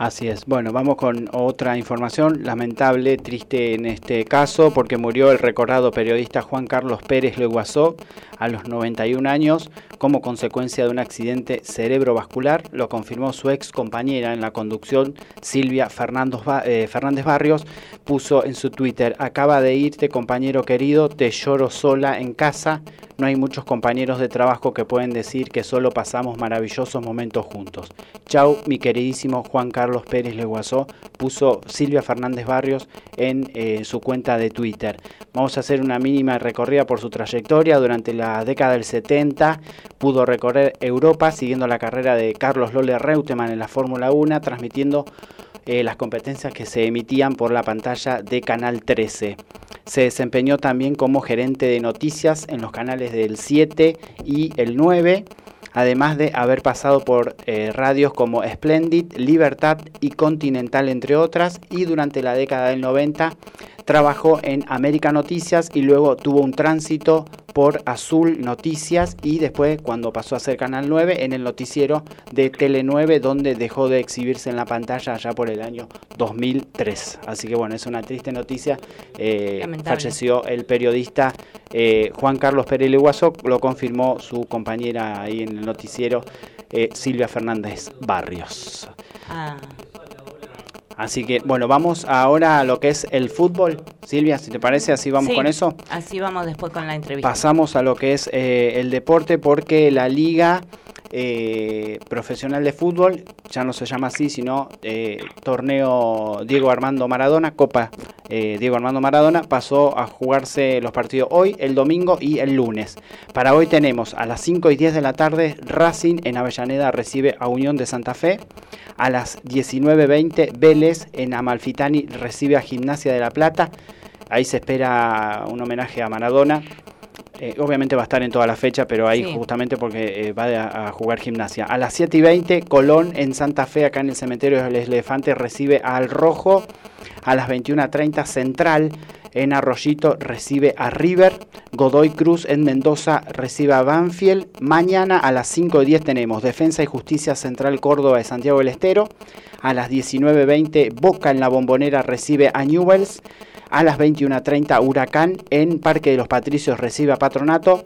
Así es. Bueno, vamos con otra información lamentable, triste en este caso, porque murió el recordado periodista Juan Carlos Pérez Leguazó a los 91 años como consecuencia de un accidente cerebrovascular. Lo confirmó su ex compañera en la conducción, Silvia Fernando Ba- eh, Fernández Barrios. Puso en su Twitter, acaba de irte compañero querido, te lloro sola en casa. No hay muchos compañeros de trabajo que pueden decir que solo pasamos maravillosos momentos juntos. Chau, mi queridísimo Juan Carlos Pérez Leguazó, puso Silvia Fernández Barrios en eh, su cuenta de Twitter. Vamos a hacer una mínima recorrida por su trayectoria. Durante la década del 70 pudo recorrer Europa siguiendo la carrera de Carlos Lole Reutemann en la Fórmula 1, transmitiendo eh, las competencias que se emitían por la pantalla de Canal 13. Se desempeñó también como gerente de noticias en los canales del 7 y el 9, además de haber pasado por eh, radios como Splendid, Libertad y Continental, entre otras, y durante la década del 90 trabajó en América Noticias y luego tuvo un tránsito por Azul Noticias y después cuando pasó a ser Canal 9 en el noticiero de Tele 9 donde dejó de exhibirse en la pantalla allá por el año 2003. Así que bueno, es una triste noticia. Eh, falleció el periodista eh, Juan Carlos Pérez Leguazo, lo confirmó su compañera ahí en el noticiero eh, Silvia Fernández Barrios. Ah, Así que bueno, vamos ahora a lo que es el fútbol. Silvia, si te parece, así vamos Sí, con eso. Así vamos después con la entrevista. Pasamos a lo que es eh, el deporte porque la liga eh, profesional de fútbol ya no se llama así, sino eh, torneo Diego Armando Maradona, Copa eh, Diego Armando Maradona, pasó a jugarse los partidos hoy, el domingo y el lunes. Para hoy tenemos a las 5 y 10 de la tarde Racing en Avellaneda recibe a Unión de Santa Fe. A las 19.20 Vélez en Amalfitani recibe a Gimnasia de la Plata. Ahí se espera un homenaje a Maradona. Eh, obviamente va a estar en toda la fecha, pero ahí Sí. justamente porque eh, va a, a jugar gimnasia. A las 7 y 20, Colón en Santa Fe, acá en el cementerio del Elefante, recibe al Rojo. A las 21.30, Central en Arroyito recibe a River. Godoy Cruz en Mendoza recibe a Banfield. Mañana a las 5 y 10 tenemos Defensa y Justicia Central Córdoba de Santiago del Estero. A las 19.20, Boca en la Bombonera recibe a Newells. A las 21.30 Huracán en Parque de los Patricios recibe a Patronato.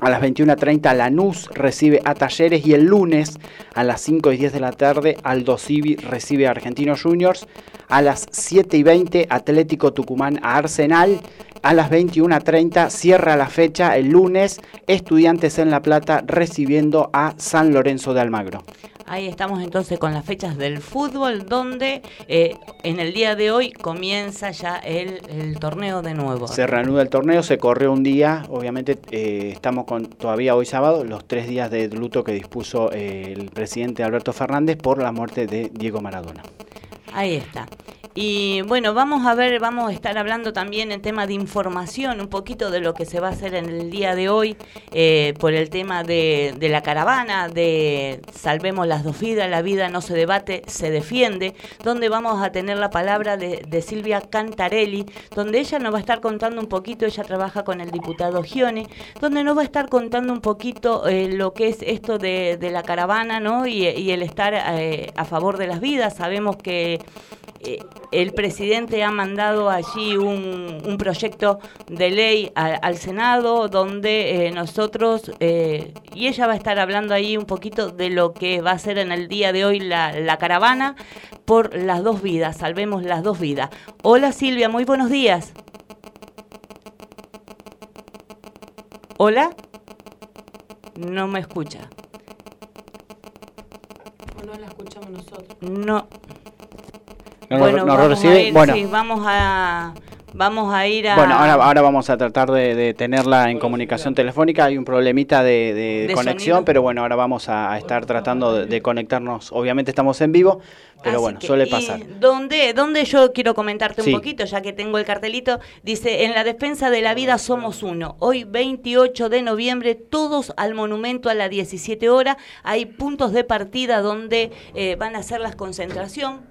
A las 21.30 Lanús recibe a Talleres y el lunes a las 5 y 10 de la tarde Aldo Civi recibe a Argentinos Juniors. A las 7 y 20 Atlético Tucumán a Arsenal. A las 21.30 cierra la fecha el lunes Estudiantes en La Plata recibiendo a San Lorenzo de Almagro. Ahí estamos entonces con las fechas del fútbol, donde eh, en el día de hoy comienza ya el, el torneo de nuevo. Se reanuda el torneo, se corrió un día, obviamente eh, estamos con todavía hoy sábado, los tres días de luto que dispuso eh, el presidente Alberto Fernández por la muerte de Diego Maradona. Ahí está. Y bueno, vamos a ver, vamos a estar hablando también en tema de información, un poquito de lo que se va a hacer en el día de hoy eh, por el tema de, de la caravana, de Salvemos las dos vidas, la vida no se debate, se defiende, donde vamos a tener la palabra de, de Silvia Cantarelli, donde ella nos va a estar contando un poquito, ella trabaja con el diputado Gione, donde nos va a estar contando un poquito eh, lo que es esto de, de la caravana, ¿no? Y, el estar eh, a favor de las vidas. Sabemos que eh, el presidente ha mandado allí un, un proyecto de ley a- al Senado donde eh, nosotros, eh, y ella va a estar hablando ahí un poquito de lo que va a ser en el día de hoy la, la caravana por las dos vidas, salvemos las dos vidas. Hola Silvia, muy buenos días. Hola. No me escucha. No la escuchamos nosotros. No. No, bueno, no, no vamos recibe. a ir, bueno, sí, vamos a vamos a ir a bueno ahora, ahora vamos a tratar de, de tenerla en comunicación telefónica. Hay un problemita de, de ¿De conexión, sonido? pero bueno, ahora vamos a, a estar tratando de, de conectarnos. Obviamente estamos en vivo, pero Así bueno, que, suele pasar. Donde, donde yo quiero comentarte Sí. un poquito, ya que tengo el cartelito, dice, en la defensa de la vida somos uno. Hoy 28 de noviembre, todos al monumento a las 17 horas. Hay puntos de partida donde eh, van a hacer las concentración,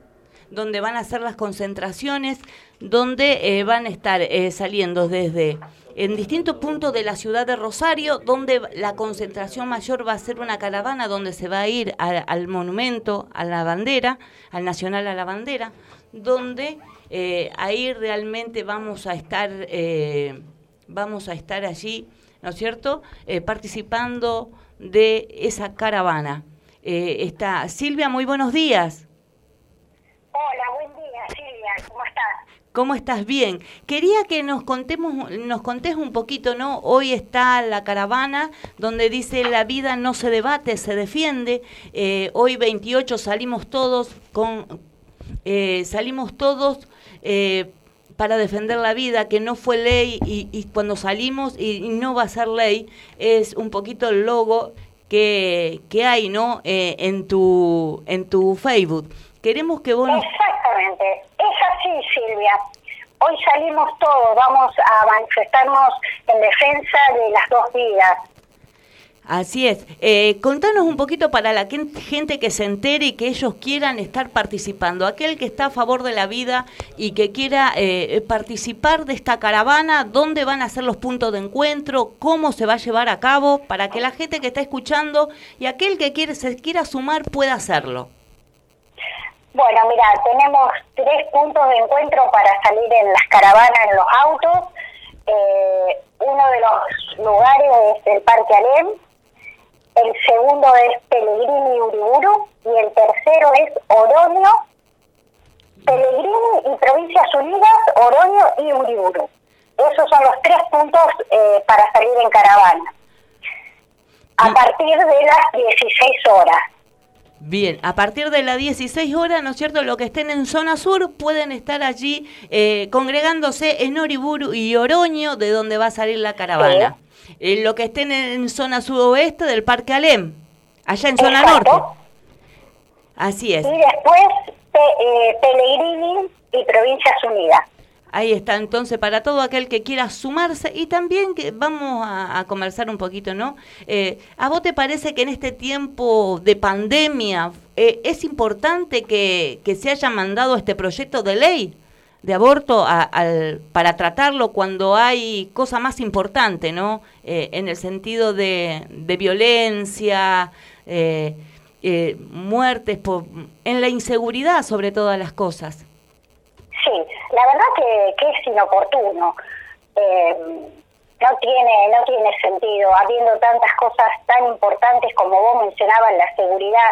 donde van a hacer las concentraciones, donde eh, van a estar eh, saliendo desde en distintos puntos de la ciudad de Rosario, donde la concentración mayor va a ser una caravana donde se va a ir al monumento, a la bandera, al Nacional a la Bandera, donde eh, ahí realmente vamos a estar, eh, vamos a estar allí, ¿no es cierto?, Eh, participando de esa caravana. Eh, está Silvia, muy buenos días. Hola, buen día, Silvia, ¿cómo estás? ¿Cómo estás? Bien. Quería que nos contemos, nos contés un poquito, ¿no? Hoy está la caravana donde dice la vida no se debate, se defiende. Eh, hoy 28 salimos todos con, eh, salimos todos eh, para defender la vida, que no fue ley y, y cuando salimos y, y no va a ser ley es un poquito el logo que, que hay, ¿no? Eh, en tu en tu Facebook. Queremos que vos Exactamente, es así, Silvia. Hoy salimos todos, vamos a manifestarnos en defensa de las dos vidas. Así es. Eh, contanos un poquito para la gente que se entere y que ellos quieran estar participando. Aquel que está a favor de la vida y que quiera eh, participar de esta caravana, dónde van a ser los puntos de encuentro, cómo se va a llevar a cabo, para que la gente que está escuchando y aquel que quiere, se quiera sumar pueda hacerlo. Bueno, mira, tenemos tres puntos de encuentro para salir en las caravanas, en los autos. Eh, uno de los lugares es el Parque Alem, el segundo es Pellegrini Uriburu y el tercero es Oroño, Pellegrini y Provincias Unidas, Oroño y Uriburu. Esos son los tres puntos eh, para salir en caravana. A partir de las 16 horas. Bien, a partir de las 16 horas, ¿no es cierto? Los que estén en zona sur pueden estar allí eh, congregándose en Oriburu y Oroño, de donde va a salir la caravana. Eh, los que estén en zona suroeste del Parque Alem, allá en zona norte. Así es. Y después eh, Pellegrini y Provincias Unidas. Ahí está, entonces, para todo aquel que quiera sumarse y también que vamos a, conversar un poquito, ¿no? Eh, ¿A vos te parece que en este tiempo de pandemia eh, es importante que, que, se haya mandado este proyecto de ley de aborto al, para tratarlo cuando hay cosa más importante, ¿no? Eh, en el sentido de, de violencia, muertes, por, en la inseguridad sobre todas las cosas. Sí, la verdad que, es inoportuno. Eh, no tiene no tiene sentido habiendo tantas cosas tan importantes como vos mencionabas la seguridad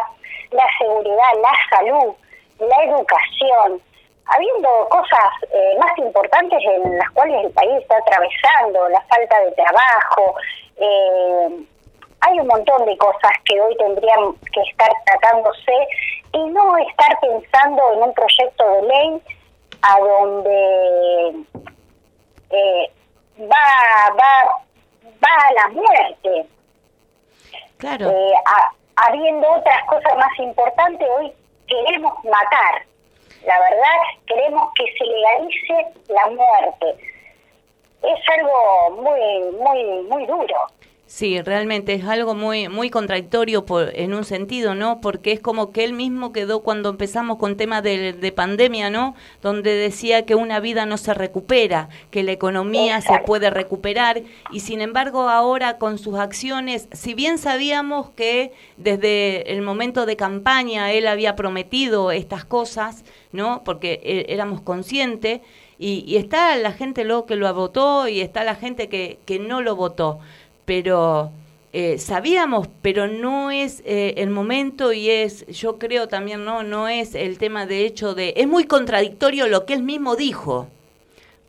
la seguridad la salud la educación habiendo cosas eh, más importantes en las cuales el país está atravesando la falta de trabajo eh, hay un montón de cosas que hoy tendrían que estar tratándose y no estar pensando en un proyecto de ley a donde eh, va, va, va a la muerte. Claro. Eh, habiendo otras cosas más importantes, hoy queremos matar. La verdad, queremos que se legalice la muerte. Es algo muy, muy, muy duro. Sí, realmente es algo muy muy contradictorio por, en un sentido, ¿no? Porque es como que él mismo quedó cuando empezamos con temas de, de, pandemia, ¿no? Donde decía que una vida no se recupera, que la economía se puede recuperar y sin embargo ahora con sus acciones, si bien sabíamos que desde el momento de campaña él había prometido estas cosas, ¿no? Porque eh, éramos conscientes y, y está la gente lo que lo votó y está la gente que, que no lo votó pero eh, sabíamos, pero no es eh, el momento y es, yo creo también, no, no es el tema de hecho de, es muy contradictorio lo que él mismo dijo,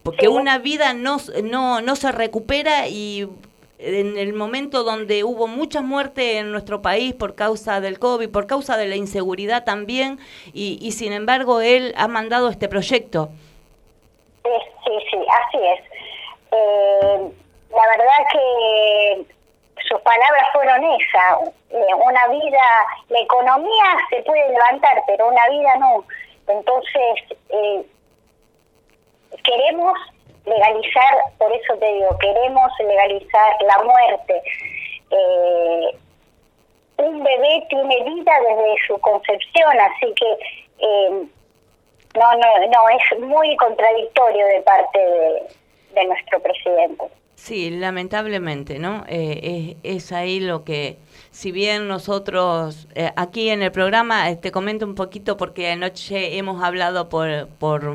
porque una vida no, no, no se recupera y en el momento donde hubo mucha muerte en nuestro país por causa del COVID, por causa de la inseguridad también, y, y sin embargo él ha mandado este proyecto. Sí, sí, así es. Eh la verdad que sus palabras fueron esas, eh, una vida, la economía se puede levantar, pero una vida no. Entonces, eh, queremos legalizar, por eso te digo, queremos legalizar la muerte. Eh, un bebé tiene vida desde su concepción, así que no, no, no, es muy contradictorio de parte de nuestro presidente. Sí, lamentablemente, ¿no? Eh, es, ahí lo que, si bien nosotros eh, aquí en el programa, eh, te comento un poquito porque anoche hemos hablado por, por,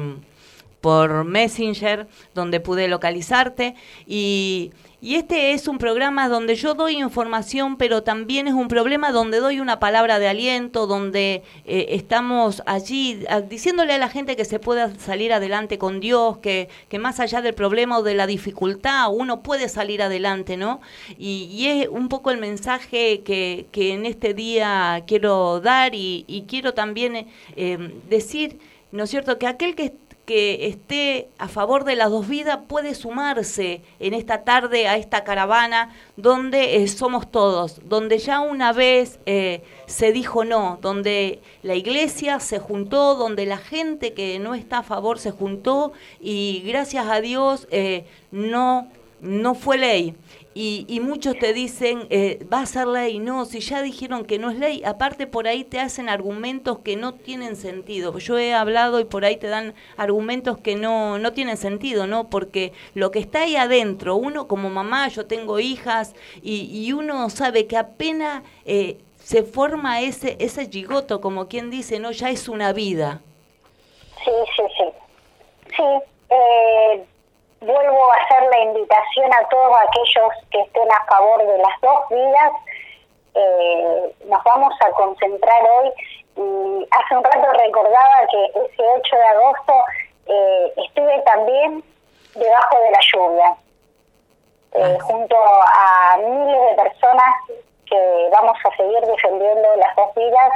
por Messenger, donde pude localizarte, y y este es un programa donde yo doy información, pero también es un problema donde doy una palabra de aliento, donde eh, estamos allí diciéndole a la gente que se pueda salir adelante con Dios, que, que más allá del problema o de la dificultad, uno puede salir adelante, ¿no? Y, es un poco el mensaje que, que, en este día quiero dar y, quiero también eh, decir, ¿no es cierto?, que aquel que que esté a favor de las dos vidas puede sumarse en esta tarde a esta caravana donde eh, somos todos, donde ya una vez eh, se dijo no, donde la iglesia se juntó, donde la gente que no está a favor se juntó y gracias a Dios eh, no, no fue ley. Y, muchos te dicen, eh, va a ser ley, no, si ya dijeron que no es ley, aparte por ahí te hacen argumentos que no tienen sentido. Yo he hablado y por ahí te dan argumentos que no, no tienen sentido, ¿no? Porque lo que está ahí adentro, uno como mamá, yo tengo hijas, y, y uno sabe que apenas eh, se forma ese, ese gigoto, como quien dice, ¿no? Ya es una vida. Sí, sí, sí. Sí, eh vuelvo a hacer la invitación a todos aquellos que estén a favor de las dos vidas. Eh, nos vamos a concentrar hoy Y hace un rato recordaba que ese 8 de agosto eh, estuve también debajo de la lluvia, eh, junto a miles de personas que vamos a seguir defendiendo las dos vidas.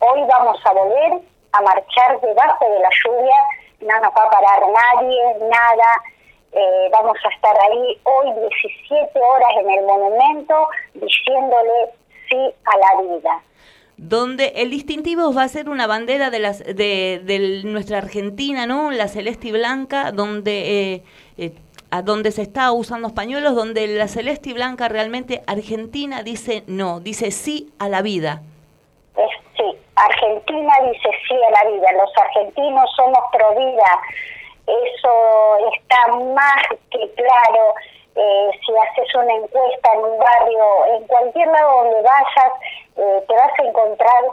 Hoy vamos a volver a marchar debajo de la lluvia, no nos va a parar nadie, nada. Eh, vamos a estar ahí hoy 17 horas en el monumento diciéndole sí a la vida donde el distintivo va a ser una bandera de, las, de, de nuestra Argentina, ¿no? La celeste y blanca, donde, eh, eh, a donde se está usando pañuelos, donde la celeste y blanca realmente Argentina dice no, dice sí a la vida. sí, Argentina dice sí a la vida, los argentinos somos pro vida, eso está más que claro. Eh, si haces una encuesta en un barrio, en cualquier lado donde vayas, eh, te vas a encontrar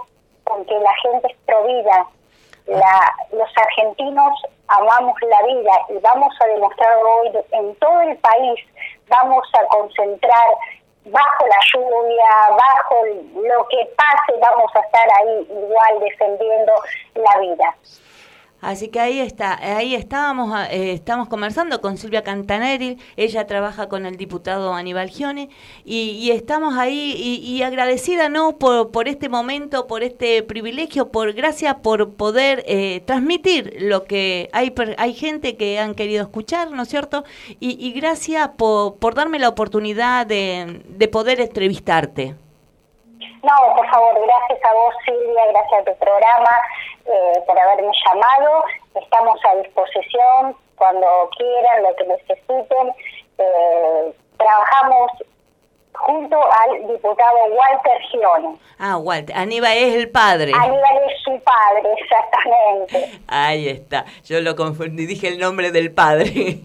con que la gente es provida. La, los argentinos amamos la vida y vamos a demostrar hoy en todo el país, vamos a concentrar bajo la lluvia, bajo lo que pase, vamos a estar ahí igual defendiendo la vida. Así que ahí está, ahí estábamos, eh, estamos conversando con Silvia Cantaneri, ella trabaja con el diputado Aníbal Gione y, estamos ahí y, agradecida no por, por este momento, por este privilegio, por gracias por poder eh, transmitir lo que hay hay gente que han querido escuchar, ¿no es cierto? Y, gracias por, por darme la oportunidad de, de poder entrevistarte. No, por favor, gracias a vos Silvia, gracias a tu programa eh, por haberme llamado. Estamos a disposición cuando quieran, lo que necesiten. Eh, trabajamos junto al diputado Walter Gione. Ah, Walter. Aníbal es el padre. Aníbal es su padre, exactamente. Ahí está. Yo lo confundí, dije el nombre del padre.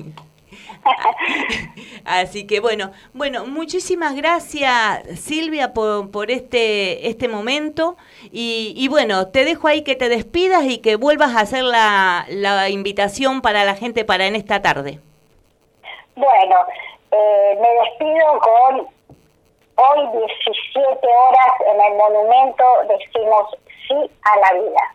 Así que bueno, bueno, muchísimas gracias Silvia por, por este, este momento y, y, bueno, te dejo ahí que te despidas y que vuelvas a hacer la, la invitación para la gente para en esta tarde. Bueno, eh, me despido con hoy 17 horas en el monumento decimos sí a la vida.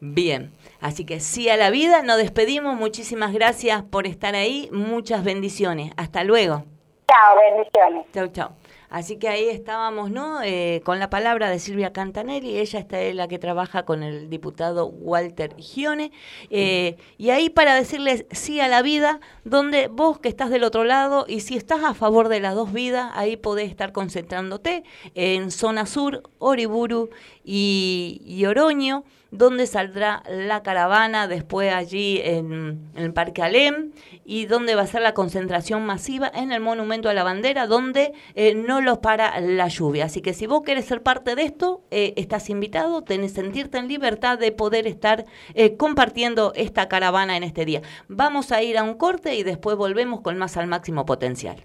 Bien. Así que sí a la vida, nos despedimos. Muchísimas gracias por estar ahí. Muchas bendiciones. Hasta luego. Chao, bendiciones. Chao, chao. Así que ahí estábamos, ¿no? Eh, con la palabra de Silvia Cantanelli, ella está es la que trabaja con el diputado Walter Gione, eh, y ahí para decirles sí a la vida, donde vos que estás del otro lado, y si estás a favor de las dos vidas, ahí podés estar concentrándote en zona sur, Oriburu y, y Oroño, donde saldrá la caravana después allí en, el Parque Alem y donde va a ser la concentración masiva en el Monumento a la Bandera, donde eh, no los para la lluvia. Así que si vos querés ser parte de esto, eh, estás invitado, tenés sentirte en libertad de poder estar eh, compartiendo esta caravana en este día. Vamos a ir a un corte y después volvemos con más al máximo potencial.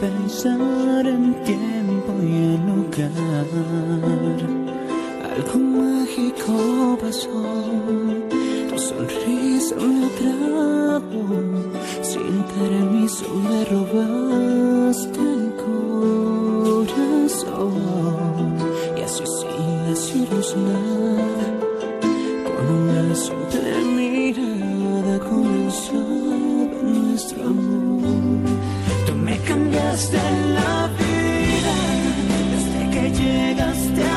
Pensar en tiempo y en lugar. Algo mágico pasó, tu sonrisa me atrapó, sin permiso me robaste el corazón. Y así sin decirnos nada, con una simple cambiaste la vida desde que llegaste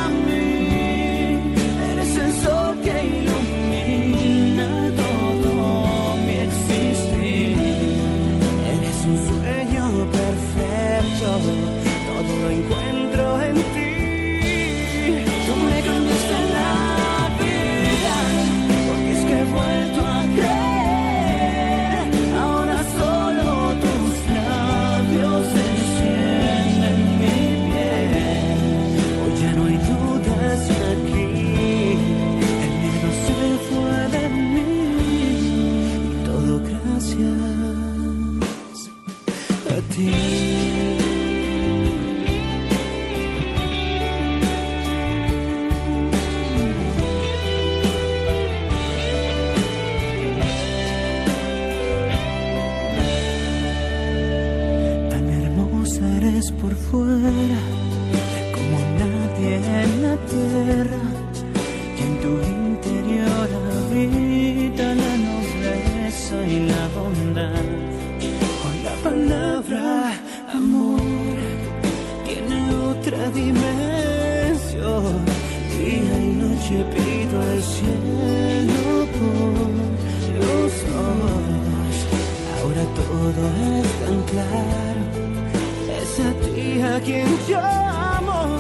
quien yo amo.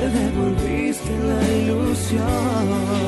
Me devolviste la ilusión.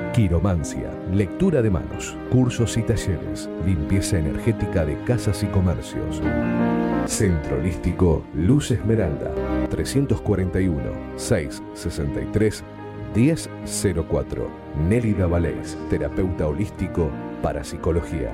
Quiromancia, Lectura de Manos, Cursos y Talleres, Limpieza Energética de Casas y Comercios. Centro Holístico Luz Esmeralda, 341 663 1004. Nélida Valés, terapeuta holístico para psicología.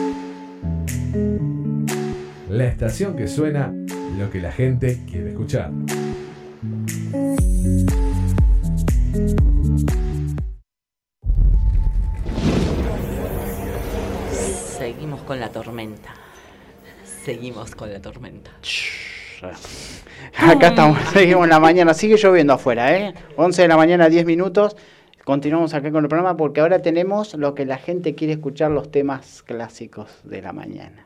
La estación que suena lo que la gente quiere escuchar. seguimos con la tormenta. Seguimos con la tormenta. Acá estamos, seguimos en la mañana, sigue lloviendo afuera, ¿eh? 11 de la mañana, 10 minutos. Continuamos acá con el programa porque ahora tenemos lo que la gente quiere escuchar, los temas clásicos de la mañana.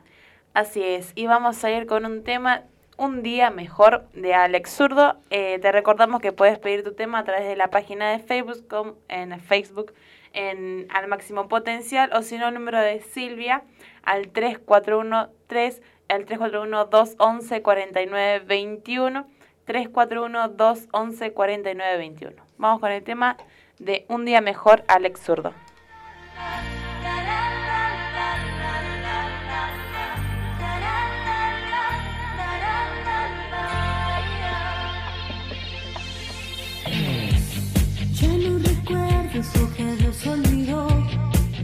Así es, y vamos a ir con un tema, Un día mejor de Alex Zurdo. Eh, te recordamos que puedes pedir tu tema a través de la página de Facebook, en Facebook, en Al Máximo Potencial, o si no, el número de Silvia al 3413, al 341-211-4921, 341-211-4921. Vamos con el tema de Un día mejor, Alex Zurdo. Lo que Dios olvidó.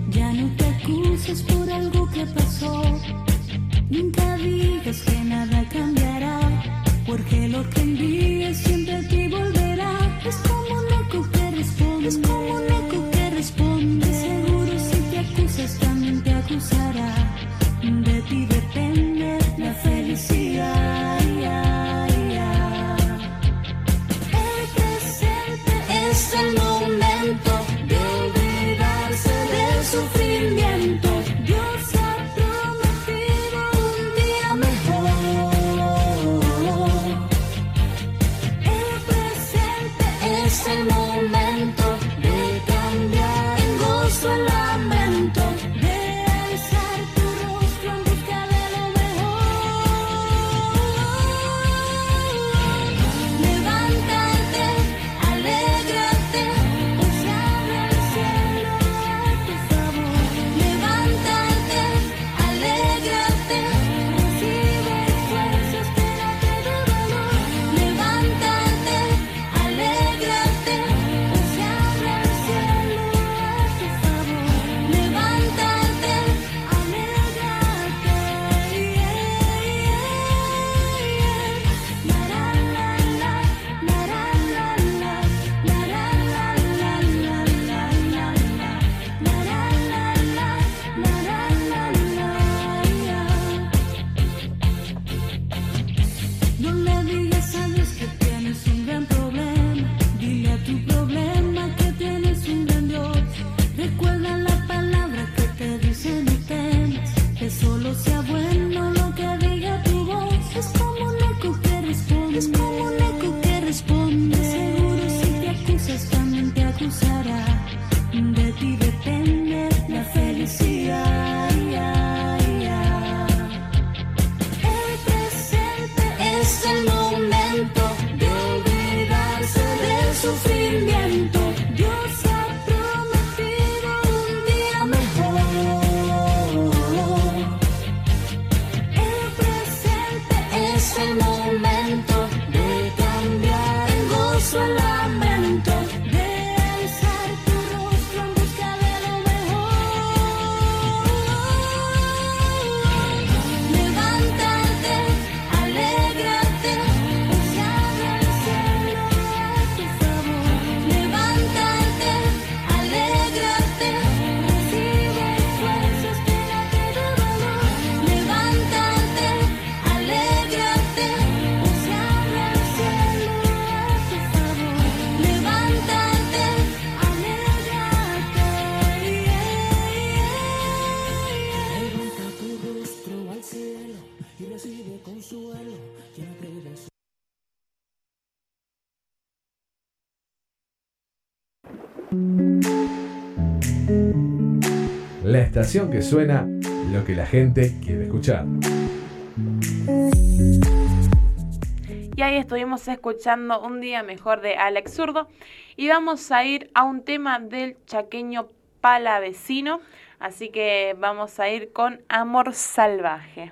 Ya no te acuses por algo que pasó. Nunca digas que nada cambiará. Porque lo que envíes siempre a ti volverá. Es como un eco que responde. Es como un eco que responde. Seguro si te acusas también te acusará. De ti depende la felicidad. Es el momento listen que suena lo que la gente quiere escuchar. Y ahí estuvimos escuchando Un Día Mejor de Alex Zurdo. Y vamos a ir a un tema del chaqueño palavecino. Así que vamos a ir con Amor Salvaje.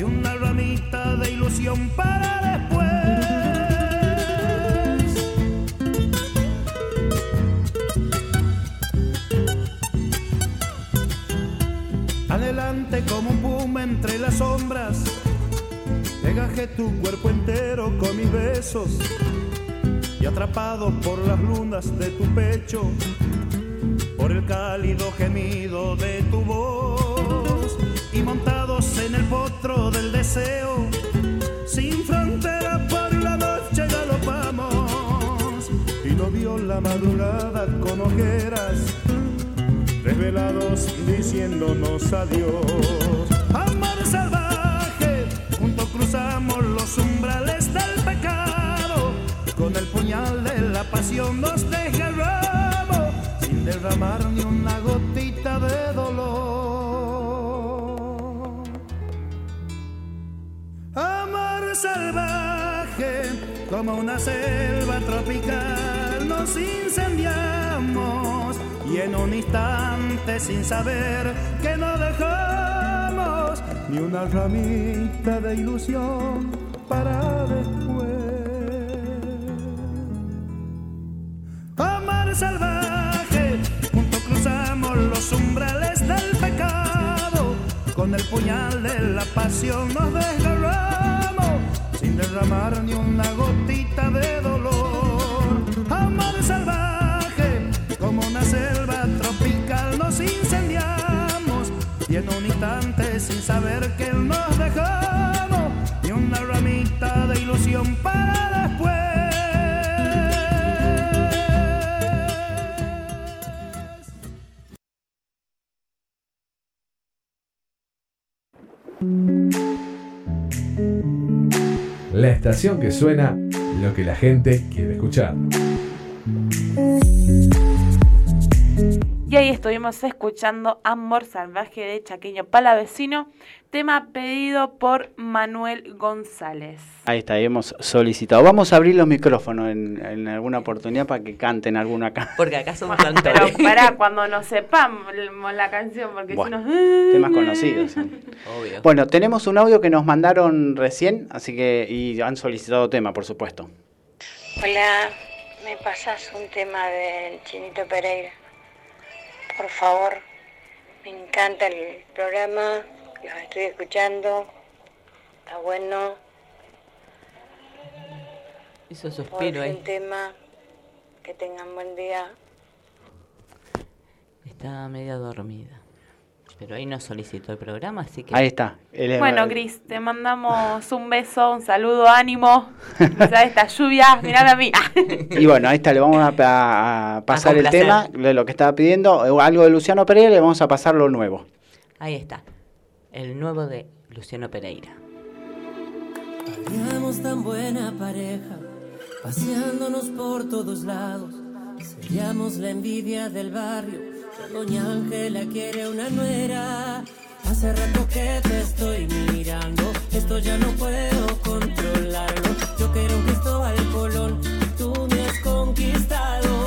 y una ramita de ilusión para después. Adelante como un puma entre las sombras, Pegajé tu cuerpo entero con mis besos. Y atrapado por las lunas de tu pecho, por el cálido gemido de tu voz. Y montados en el potro del deseo, sin frontera por la noche galopamos y no vio la madrugada con ojeras desvelados diciéndonos adiós. Amor salvaje, juntos cruzamos los umbrales del pecado, con el puñal de la pasión nos desgarramos, sin derramar ni una gotita de dolor. Amor salvaje, como una selva tropical, nos incendiamos y en un instante sin saber que no dejamos ni una ramita de ilusión para después. Amar salvaje, juntos cruzamos los umbrales del pecado, con el puñal de la pasión nos desgarramos, derramar ni una gotita de dolor. Amor salvaje, como una selva tropical nos incendiamos y en un instante sin saber que nos dejamos y una ramita de ilusión para después. Que suena lo que la gente quiere escuchar. Y ahí estuvimos escuchando Amor Salvaje de Chaqueño Palavecino, tema pedido por Manuel González. Ahí está, ahí hemos solicitado. Vamos a abrir los micrófonos en, en alguna oportunidad para que canten alguna acá. Porque acá somos Pero cantores. pará, cuando no sepamos la canción, porque Bueno, si no... Temas conocidos. Obvio. Bueno, tenemos un audio que nos mandaron recién, así que y han solicitado tema, por supuesto. Hola, ¿me pasas un tema del Chinito Pereira? Por favor, me encanta el programa, los estoy escuchando, está bueno. Hizo suspiro ahí. fin tema, que tengan buen día. Está media dormida. Pero ahí nos solicitó el programa, así que. Ahí está. Bueno, Gris, te mandamos un beso, un saludo, ánimo. Quizá esta lluvia, mirame a mí. Y bueno, ahí está, le vamos a, a- a pasar el tema de lo que estaba pidiendo, algo de Luciano Pereira, y le vamos a pasar lo nuevo. Ahí está. El nuevo de Luciano Pereira. Seríamos tan buena pareja, paseándonos por todos lados. Seríamos la envidia del barrio. Doña Ángela quiere una nuera. Hace rato que te estoy mirando, esto ya no puedo controlarlo. Yo quiero un Cristóbal Colón, tú me has conquistado.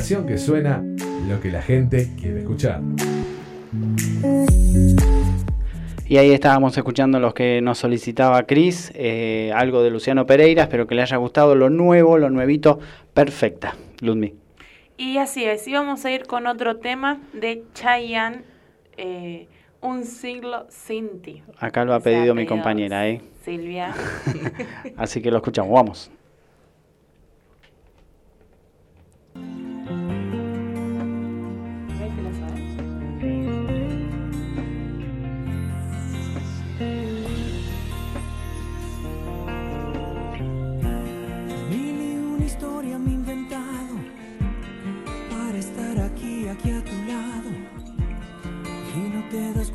Estación que suena lo que la gente quiere escuchar. Y ahí estábamos escuchando los que nos solicitaba Cris, eh, algo de Luciano Pereira, espero que le haya gustado lo nuevo, lo nuevito, perfecta, Ludmi. Y así es, y vamos a ir con otro tema de Chayanne, eh, Un siglo sin ti. Acá lo ha pedido mi pedido compañera, ¿eh? Silvia. así que lo escuchamos, vamos.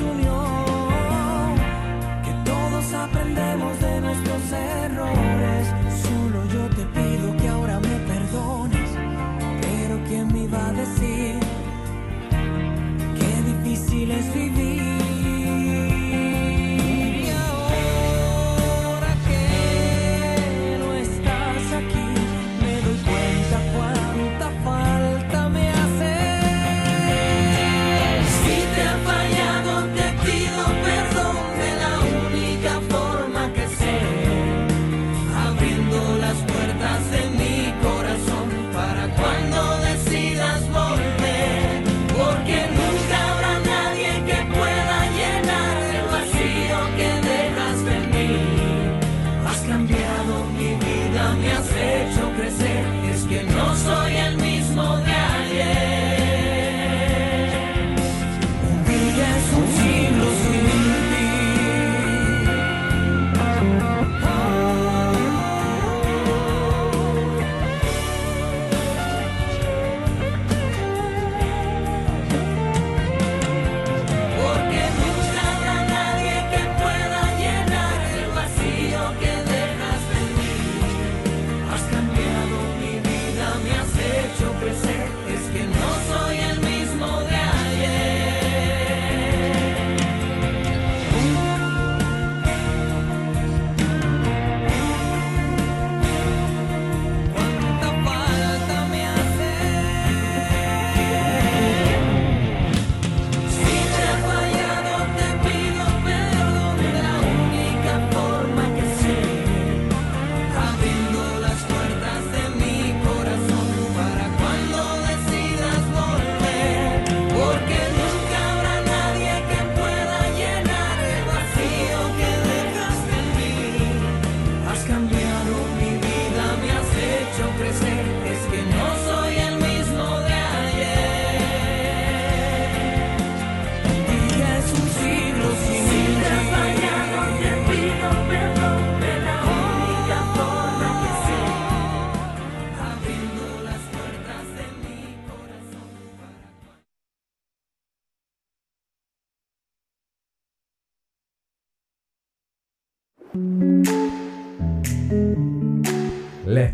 unió. Que todos aprendemos de nuestros errores. Solo yo te pido que ahora me perdones. Pero ¿quién me iba a decir? Qué difícil es vivir.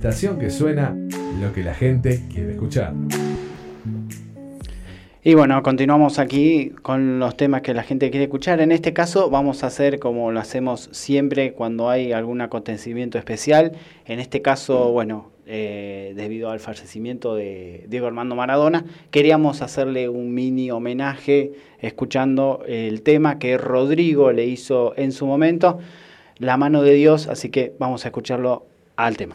Que suena lo que la gente quiere escuchar. Y bueno, continuamos aquí con los temas que la gente quiere escuchar. En este caso vamos a hacer como lo hacemos siempre cuando hay algún acontecimiento especial. En este caso, bueno, eh, debido al fallecimiento de Diego Armando Maradona, queríamos hacerle un mini homenaje escuchando el tema que Rodrigo le hizo en su momento, La mano de Dios, así que vamos a escucharlo al tema.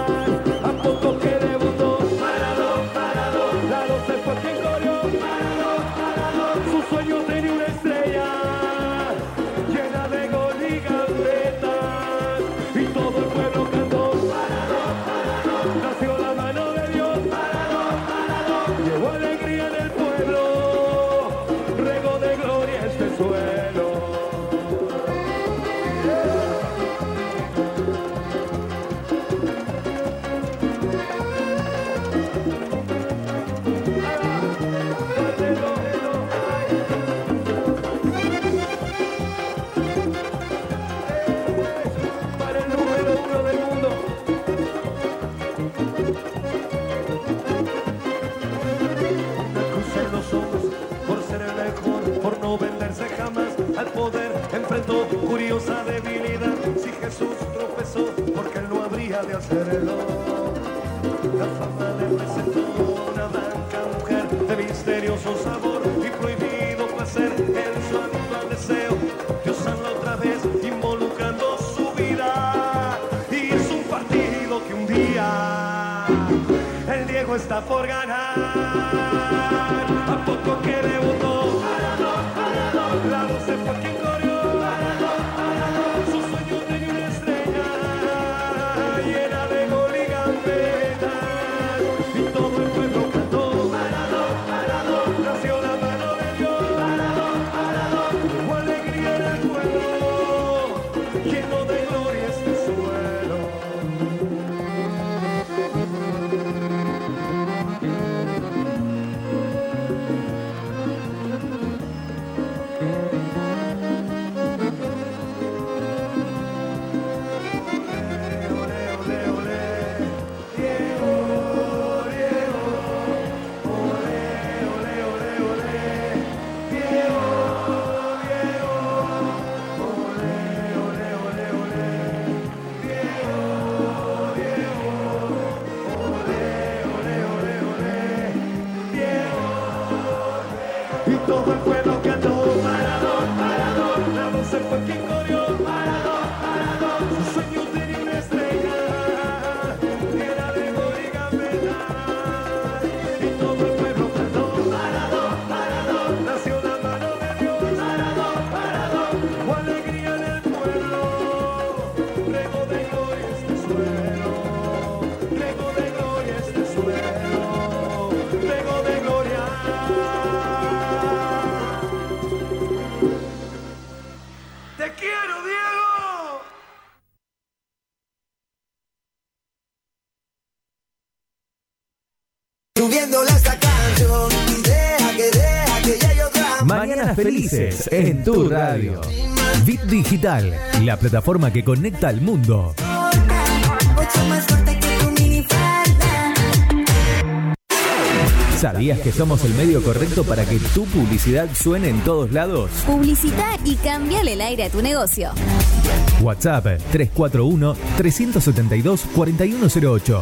Venderse jamás al poder. Enfrentó curiosa debilidad. Si Jesús tropezó, porque él no habría de hacerlo. La fama le presentó una blanca mujer de misterioso sabor y prohibido placer en su actual deseo. Dios habla otra vez involucrando su vida y es un partido que un día el Diego está por ganar. A poco que Felices en tu radio. Bit Digital, la plataforma que conecta al mundo. ¿Sabías que somos el medio correcto para que tu publicidad suene en todos lados? Publicita y cambiale el aire a tu negocio. WhatsApp 341-372-4108.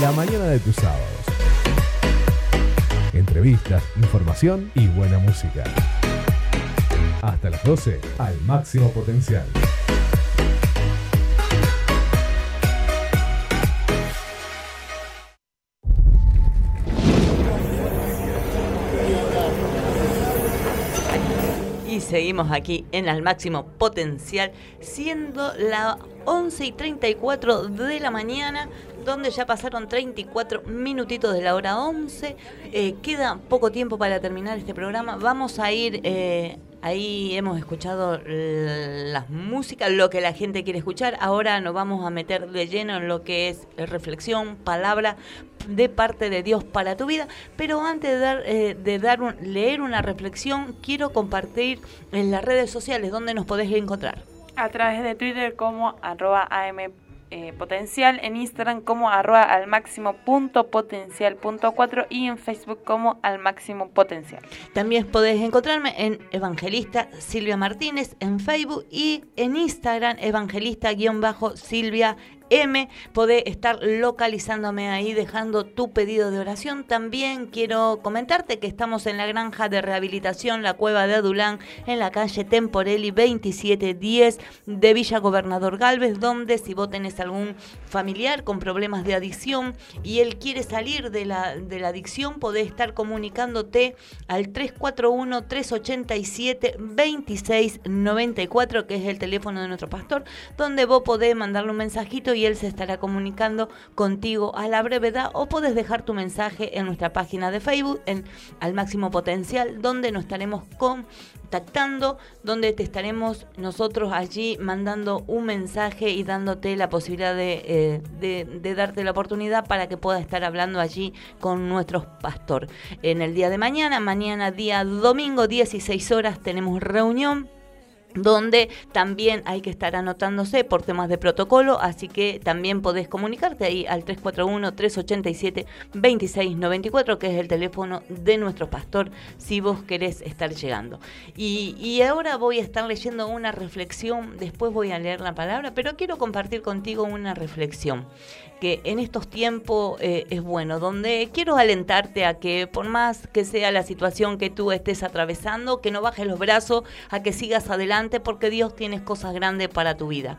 La mañana de tus sábados. Entrevistas, información y buena música. Hasta las 12, al máximo potencial. Y seguimos aquí en al máximo potencial, siendo la 11 y 34 de la mañana, donde ya pasaron 34 minutitos de la hora 11. Eh, queda poco tiempo para terminar este programa. Vamos a ir, eh, ahí hemos escuchado las músicas, lo que la gente quiere escuchar. Ahora nos vamos a meter de lleno en lo que es reflexión, palabra de parte de Dios para tu vida. Pero antes de, dar, eh, de dar leer una reflexión, quiero compartir en las redes sociales donde nos podés encontrar. A través de Twitter como arroba eh, potencial, en Instagram como arroba al máximo punto potencial punto cuatro y en Facebook como al máximo potencial. También podés encontrarme en Evangelista Silvia Martínez en Facebook y en Instagram Evangelista-Silvia M. Podés estar localizándome ahí, dejando tu pedido de oración. También quiero comentarte que estamos en la granja de rehabilitación La Cueva de Adulán, en la calle Temporelli 2710 de Villa Gobernador Galvez, donde si vos tenés algún familiar con problemas de adicción y él quiere salir de la, de la adicción, podés estar comunicándote al 341-387-2694, que es el teléfono de nuestro pastor, donde vos podés mandarle un mensajito y él se estará comunicando contigo a la brevedad o podés dejar tu mensaje en nuestra página de Facebook, en Al Máximo Potencial, donde nos estaremos contactando, donde te estaremos nosotros allí mandando un mensaje y dándote la posibilidad de, eh, de- darte la oportunidad para que puedas estar hablando allí con nuestro pastor. En el día de mañana, mañana día domingo, 16 horas, tenemos reunión donde también hay que estar anotándose por temas de protocolo, así que también podés comunicarte ahí al 341-387-2694, que es el teléfono de nuestro pastor, si vos querés estar llegando. Y, y ahora voy a estar leyendo una reflexión, después voy a leer la palabra, pero quiero compartir contigo una reflexión que en estos tiempos eh, es bueno, donde quiero alentarte a que por más que sea la situación que tú estés atravesando, que no bajes los brazos, a que sigas adelante porque Dios tiene cosas grandes para tu vida.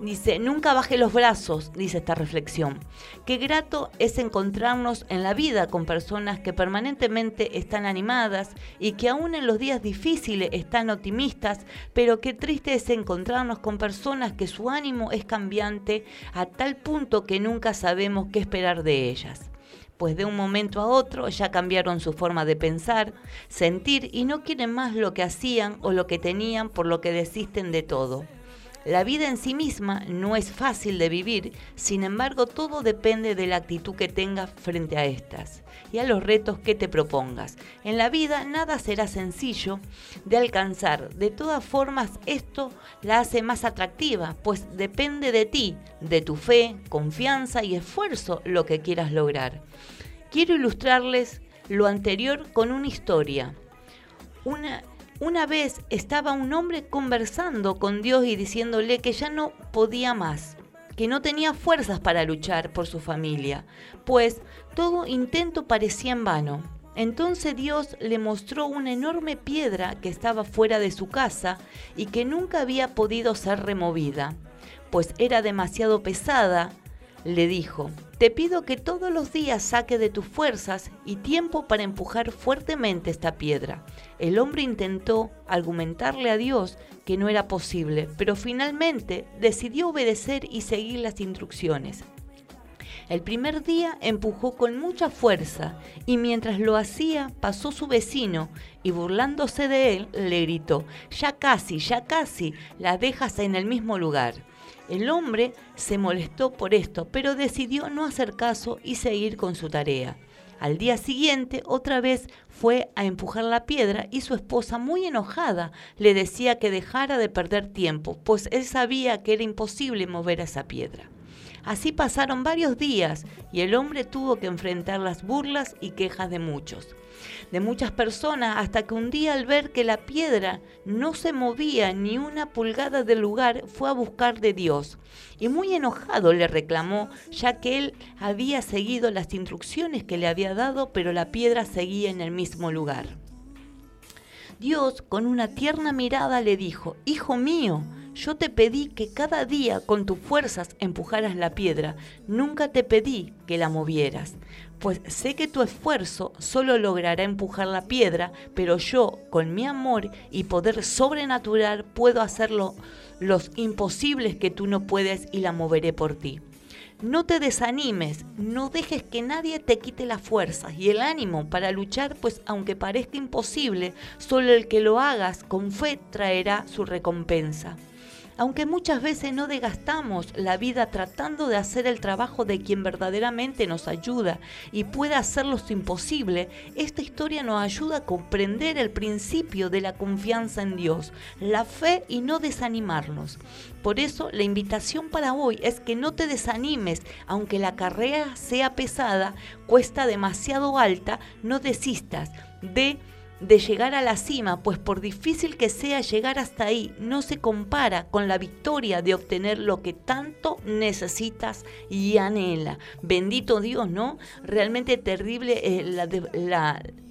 Dice, nunca baje los brazos, dice esta reflexión. Qué grato es encontrarnos en la vida con personas que permanentemente están animadas y que aún en los días difíciles están optimistas, pero qué triste es encontrarnos con personas que su ánimo es cambiante a tal punto que nunca sabemos qué esperar de ellas pues de un momento a otro ya cambiaron su forma de pensar, sentir y no quieren más lo que hacían o lo que tenían por lo que desisten de todo. La vida en sí misma no es fácil de vivir, sin embargo todo depende de la actitud que tengas frente a estas y a los retos que te propongas. En la vida nada será sencillo de alcanzar. De todas formas, esto la hace más atractiva, pues depende de ti, de tu fe, confianza y esfuerzo lo que quieras lograr. Quiero ilustrarles lo anterior con una historia. Una, una vez estaba un hombre conversando con Dios y diciéndole que ya no podía más, que no tenía fuerzas para luchar por su familia, pues todo intento parecía en vano. Entonces Dios le mostró una enorme piedra que estaba fuera de su casa y que nunca había podido ser removida, pues era demasiado pesada. Le dijo, te pido que todos los días saque de tus fuerzas y tiempo para empujar fuertemente esta piedra. El hombre intentó argumentarle a Dios que no era posible, pero finalmente decidió obedecer y seguir las instrucciones. El primer día empujó con mucha fuerza y mientras lo hacía pasó su vecino y burlándose de él le gritó, ya casi, ya casi, la dejas en el mismo lugar. El hombre se molestó por esto, pero decidió no hacer caso y seguir con su tarea. Al día siguiente, otra vez fue a empujar la piedra y su esposa, muy enojada, le decía que dejara de perder tiempo, pues él sabía que era imposible mover esa piedra. Así pasaron varios días y el hombre tuvo que enfrentar las burlas y quejas de muchos, de muchas personas, hasta que un día al ver que la piedra no se movía ni una pulgada del lugar, fue a buscar de Dios. Y muy enojado le reclamó, ya que él había seguido las instrucciones que le había dado, pero la piedra seguía en el mismo lugar. Dios, con una tierna mirada, le dijo, Hijo mío, yo te pedí que cada día con tus fuerzas empujaras la piedra, nunca te pedí que la movieras, pues sé que tu esfuerzo solo logrará empujar la piedra, pero yo, con mi amor y poder sobrenatural, puedo hacerlo los imposibles que tú no puedes y la moveré por ti. No te desanimes, no dejes que nadie te quite las fuerzas y el ánimo para luchar, pues aunque parezca imposible, solo el que lo hagas con fe traerá su recompensa. Aunque muchas veces no desgastamos la vida tratando de hacer el trabajo de quien verdaderamente nos ayuda y puede hacerlo imposible, esta historia nos ayuda a comprender el principio de la confianza en Dios, la fe y no desanimarnos. Por eso la invitación para hoy es que no te desanimes, aunque la carrera sea pesada, cuesta demasiado alta, no desistas de de llegar a la cima, pues por difícil que sea llegar hasta ahí, no se compara con la victoria de obtener lo que tanto necesitas y anhela. Bendito Dios, ¿no? Realmente terrible eh,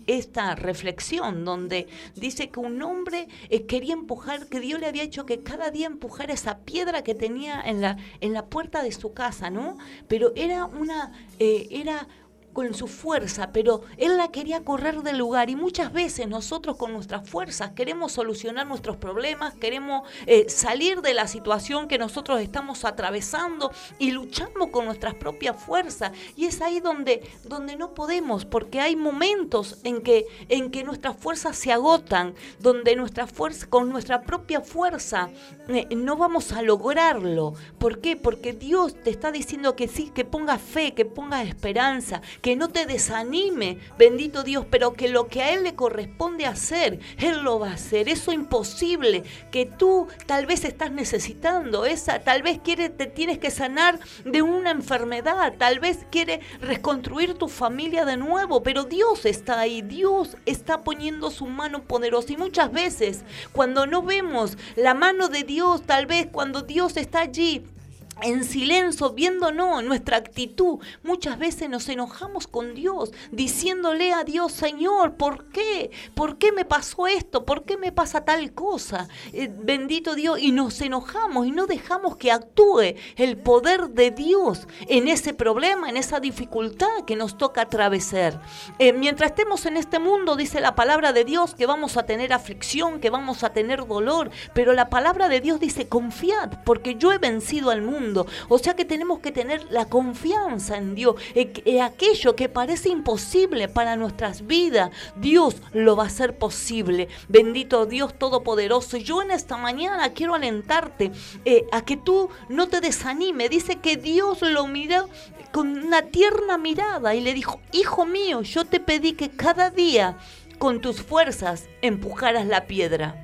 esta reflexión donde dice que un hombre eh, quería empujar, que Dios le había hecho que cada día empujara esa piedra que tenía en la, en la puerta de su casa, ¿no? Pero era una, eh, era con su fuerza, pero él la quería correr del lugar y muchas veces nosotros con nuestras fuerzas queremos solucionar nuestros problemas, queremos eh, salir de la situación que nosotros estamos atravesando y luchamos con nuestras propias fuerzas y es ahí donde, donde no podemos porque hay momentos en que, en que nuestras fuerzas se agotan, donde nuestra fuerza, con nuestra propia fuerza eh, no vamos a lograrlo. ¿Por qué? Porque Dios te está diciendo que sí, que pongas fe, que pongas esperanza, que no te desanime, bendito Dios, pero que lo que a Él le corresponde hacer, Él lo va a hacer. Eso imposible que tú tal vez estás necesitando, esa, tal vez quiere, te tienes que sanar de una enfermedad, tal vez quiere reconstruir tu familia de nuevo, pero Dios está ahí, Dios está poniendo su mano poderosa y muchas veces cuando no vemos la mano de Dios, tal vez cuando Dios está allí, en silencio, viéndonos nuestra actitud. Muchas veces nos enojamos con Dios, diciéndole a Dios, Señor, ¿por qué? ¿Por qué me pasó esto? ¿Por qué me pasa tal cosa? Eh, bendito Dios, y nos enojamos y no dejamos que actúe el poder de Dios en ese problema, en esa dificultad que nos toca atravesar. Eh, mientras estemos en este mundo, dice la palabra de Dios, que vamos a tener aflicción, que vamos a tener dolor, pero la palabra de Dios dice, confiad, porque yo he vencido al mundo. O sea que tenemos que tener la confianza en Dios, en, en aquello que parece imposible para nuestras vidas, Dios lo va a hacer posible. Bendito Dios Todopoderoso. Yo en esta mañana quiero alentarte eh, a que tú no te desanime. Dice que Dios lo miró con una tierna mirada y le dijo, hijo mío, yo te pedí que cada día con tus fuerzas empujaras la piedra.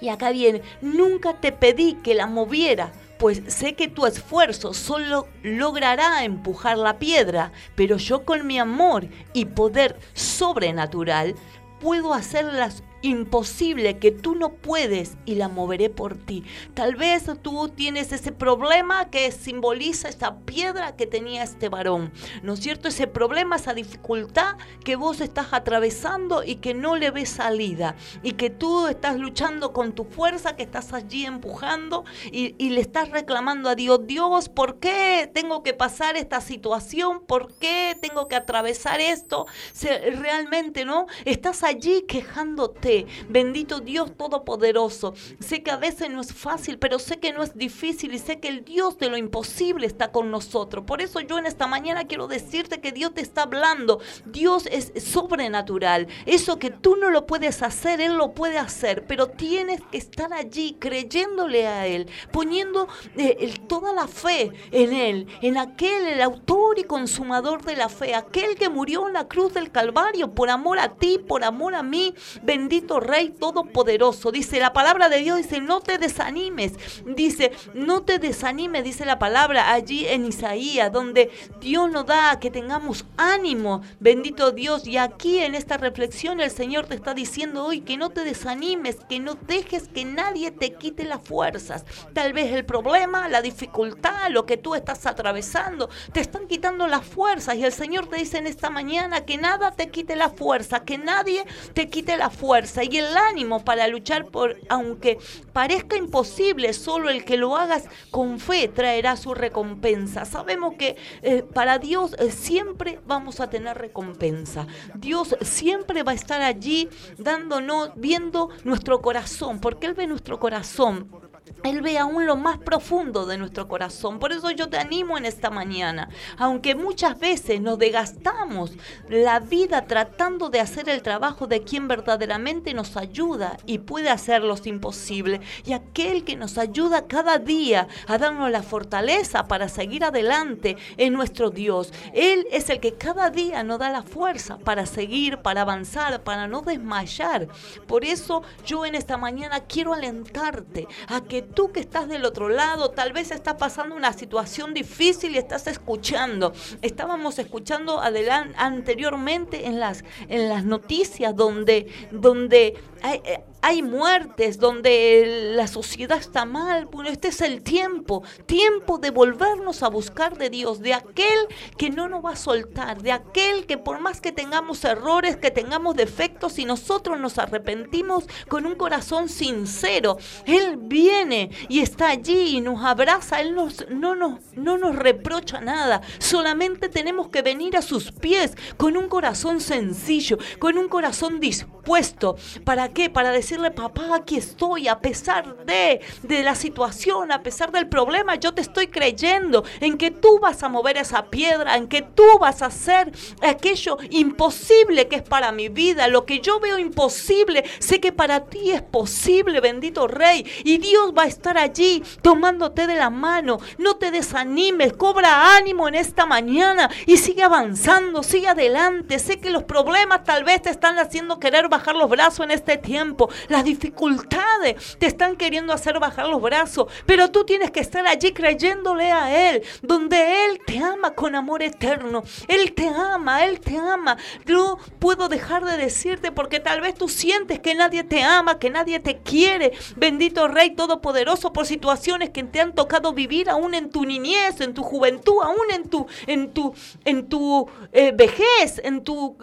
Y acá viene, nunca te pedí que la moviera, pues sé que tu esfuerzo solo logrará empujar la piedra, pero yo con mi amor y poder sobrenatural puedo hacerlas imposible que tú no puedes y la moveré por ti. Tal vez tú tienes ese problema que simboliza esta piedra que tenía este varón. ¿No es cierto? Ese problema, esa dificultad que vos estás atravesando y que no le ves salida. Y que tú estás luchando con tu fuerza, que estás allí empujando y, le estás reclamando a Dios, Dios, ¿por qué tengo que pasar esta situación? ¿Por qué tengo que atravesar esto? Realmente, ¿no? Estás allí quejándote. Bendito Dios Todopoderoso. Sé que a veces no es fácil, pero sé que no es difícil y sé que el Dios de lo imposible está con nosotros. Por eso yo en esta mañana quiero decirte que Dios te está hablando. Dios es sobrenatural. Eso que tú no lo puedes hacer, Él lo puede hacer, pero tienes que estar allí creyéndole a Él, poniendo eh, toda la fe en Él, en aquel, el autor y consumador de la fe, aquel que murió en la cruz del Calvario por amor a ti, por amor a mí. Bendito Rey Todopoderoso. Dice la palabra de Dios, dice, no te desanimes. Dice, no te desanimes, dice la palabra allí en Isaías, donde Dios nos da que tengamos ánimo. Bendito Dios. Y aquí en esta reflexión el Señor te está diciendo hoy que no te desanimes, que no dejes que nadie te quite las fuerzas. Tal vez el problema, la dificultad, lo que tú estás atravesando, te están quitando las fuerzas. Y el Señor te dice en esta mañana que nada te quite la fuerza, que nadie te quite la fuerza y el ánimo para luchar por, aunque parezca imposible, solo el que lo hagas con fe traerá su recompensa. Sabemos que eh, para Dios eh, siempre vamos a tener recompensa. Dios siempre va a estar allí dándonos, viendo nuestro corazón, porque Él ve nuestro corazón. Él ve aún lo más profundo de nuestro corazón. Por eso yo te animo en esta mañana. Aunque muchas veces nos desgastamos la vida tratando de hacer el trabajo de quien verdaderamente nos ayuda y puede hacerlo imposible. Y aquel que nos ayuda cada día a darnos la fortaleza para seguir adelante en nuestro Dios. Él es el que cada día nos da la fuerza para seguir, para avanzar, para no desmayar. Por eso yo en esta mañana quiero alentarte a que tú que estás del otro lado, tal vez estás pasando una situación difícil y estás escuchando. Estábamos escuchando anteriormente en las, en las noticias donde, donde hay, eh, hay muertes, donde la sociedad está mal. Bueno, este es el tiempo, tiempo de volvernos a buscar de Dios, de aquel que no nos va a soltar, de aquel que por más que tengamos errores, que tengamos defectos, si nosotros nos arrepentimos con un corazón sincero, Él viene y está allí y nos abraza, Él nos, no, nos, no nos reprocha nada, solamente tenemos que venir a sus pies con un corazón sencillo, con un corazón dispuesto. ¿Para qué? Para decirle, papá, aquí estoy, a pesar de, de la situación, a pesar del problema, yo te estoy creyendo en que tú vas a mover esa piedra, en que tú vas a hacer aquello imposible que es para mi vida, lo que yo veo imposible, sé que para ti es posible, bendito Rey, y Dios va a estar allí tomándote de la mano, no te desanimes, cobra ánimo en esta mañana y sigue avanzando, sigue adelante, sé que los problemas tal vez te están haciendo querer bajar los brazos en este tiempo, las dificultades te están queriendo hacer bajar los brazos, pero tú tienes que estar allí creyéndole a Él, donde Él te ama con amor eterno. Él te ama, Él te ama. No puedo dejar de decirte porque tal vez tú sientes que nadie te ama, que nadie te quiere. Bendito Rey Todopoderoso por situaciones que te han tocado vivir aún en tu niñez, en tu juventud, aún en tu, en tu, en tu eh, vejez, en tu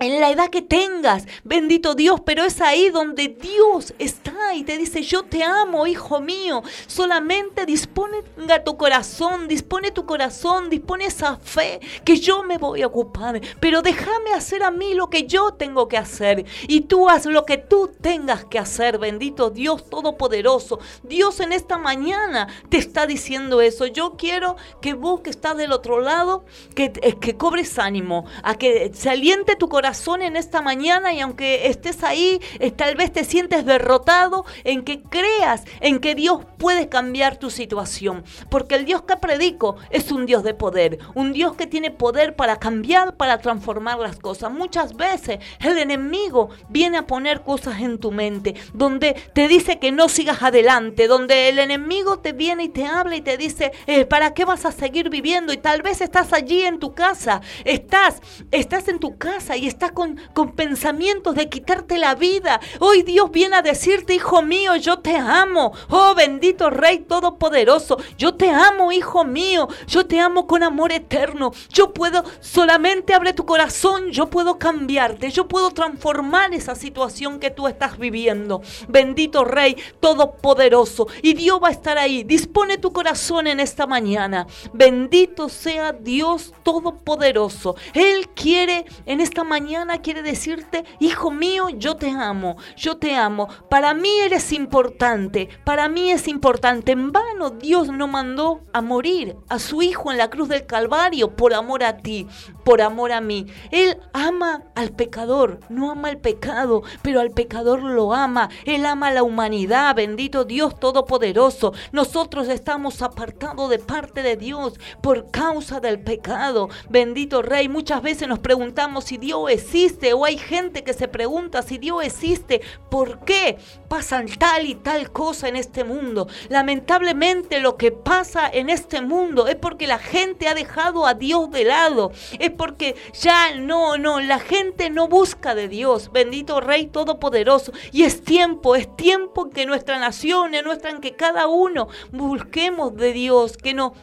en la edad que tengas, bendito Dios, pero es ahí donde Dios está y te dice, yo te amo, hijo mío, solamente dispone tu corazón, dispone tu corazón, dispone esa fe que yo me voy a ocupar, pero déjame hacer a mí lo que yo tengo que hacer y tú haz lo que tú tengas que hacer, bendito Dios Todopoderoso. Dios en esta mañana te está diciendo eso, yo quiero que vos que estás del otro lado, que, eh, que cobres ánimo, a que se tu corazón en esta mañana y aunque estés ahí, tal vez te sientes derrotado, en que creas en que Dios puede cambiar tu situación. Porque el Dios que predico es un Dios de poder, un Dios que tiene poder para cambiar, para transformar las cosas. Muchas veces el enemigo viene a poner cosas en tu mente, donde te dice que no sigas adelante, donde el enemigo te viene y te habla y te dice, eh, ¿para qué vas a seguir viviendo? Y tal vez estás allí en tu casa, estás, estás en tu casa y estás con, con pensamientos de quitarte la vida. Hoy Dios viene a decirte, hijo mío, yo te amo. Oh bendito Rey Todopoderoso, yo te amo, hijo mío. Yo te amo con amor eterno. Yo puedo, solamente abre tu corazón, yo puedo cambiarte, yo puedo transformar esa situación que tú estás viviendo. Bendito Rey Todopoderoso. Y Dios va a estar ahí. Dispone tu corazón en esta mañana. Bendito sea Dios Todopoderoso. Él quiere en esta mañana, quiere decirte, hijo mío, yo te amo, yo te amo. Para mí eres importante, para mí es importante. En vano Dios no mandó a morir a su hijo en la cruz del Calvario por amor a ti, por amor a mí. Él ama al pecador, no ama el pecado, pero al pecador lo ama. Él ama a la humanidad, bendito Dios Todopoderoso. Nosotros estamos apartados de parte de Dios por causa del pecado. Bendito Rey, muchas veces nos preguntamos si Dios existe o hay gente que se pregunta si Dios existe, ¿por qué pasan tal y tal cosa en este mundo? Lamentablemente lo que pasa en este mundo es porque la gente ha dejado a Dios de lado, porque ya no, no, la gente no busca de Dios, bendito Rey Todopoderoso, y es tiempo, es tiempo que nuestra nación, nuestra, que cada uno busquemos de Dios, que no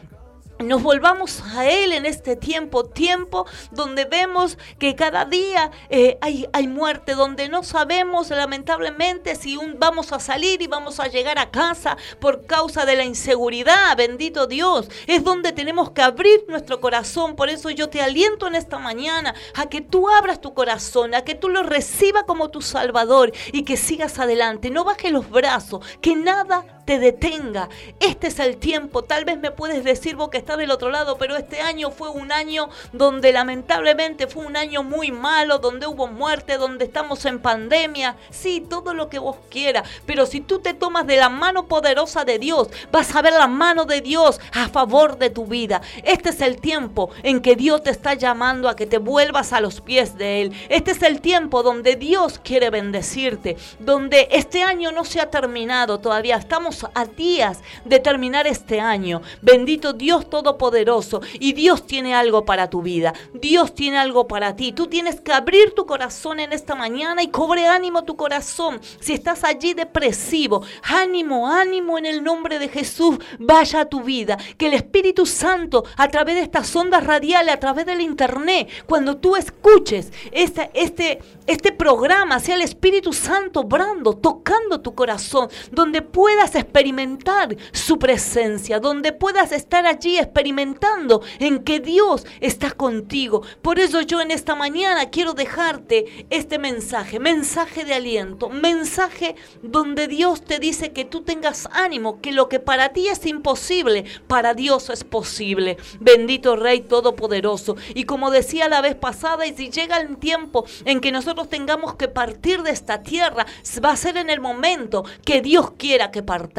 nos volvamos a Él en este tiempo, tiempo donde vemos que cada día eh, hay, muerte, donde no sabemos lamentablemente si un, vamos a salir y vamos a llegar a casa por causa de la inseguridad, bendito Dios, es donde tenemos que abrir nuestro corazón, por eso yo te aliento en esta mañana a que tú abras tu corazón, a que tú lo recibas como tu Salvador y que sigas adelante, no bajes los brazos, que nada te detenga. Este es el tiempo. Tal vez me puedes decir vos que estás del otro lado, pero este año fue un año donde lamentablemente fue un año muy malo, donde hubo muerte, donde estamos en pandemia. Sí, todo lo que vos quieras. Pero si tú te tomas de la mano poderosa de Dios, vas a ver la mano de Dios a favor de tu vida. Este es el tiempo en que Dios te está llamando a que te vuelvas a los pies de Él. Este es el tiempo donde Dios quiere bendecirte, donde este año no se ha terminado todavía. Estamos a días de terminar este año. Bendito Dios Todopoderoso. Y Dios tiene algo para tu vida. Dios tiene algo para ti. Tú tienes que abrir tu corazón en esta mañana y cobre ánimo tu corazón. Si estás allí depresivo, ánimo, ánimo en el nombre de Jesús. Vaya a tu vida. Que el Espíritu Santo, a través de estas ondas radiales, a través del internet, cuando tú escuches este, este, este programa, sea el Espíritu Santo obrando, tocando tu corazón, donde puedas experimentar su presencia, donde puedas estar allí experimentando en que Dios está contigo. Por eso yo en esta mañana quiero dejarte este mensaje, mensaje de aliento, mensaje donde Dios te dice que tú tengas ánimo, que lo que para ti es imposible, para Dios es posible. Bendito Rey Todopoderoso. Y como decía la vez pasada, y si llega el tiempo en que nosotros tengamos que partir de esta tierra, va a ser en el momento que Dios quiera que partamos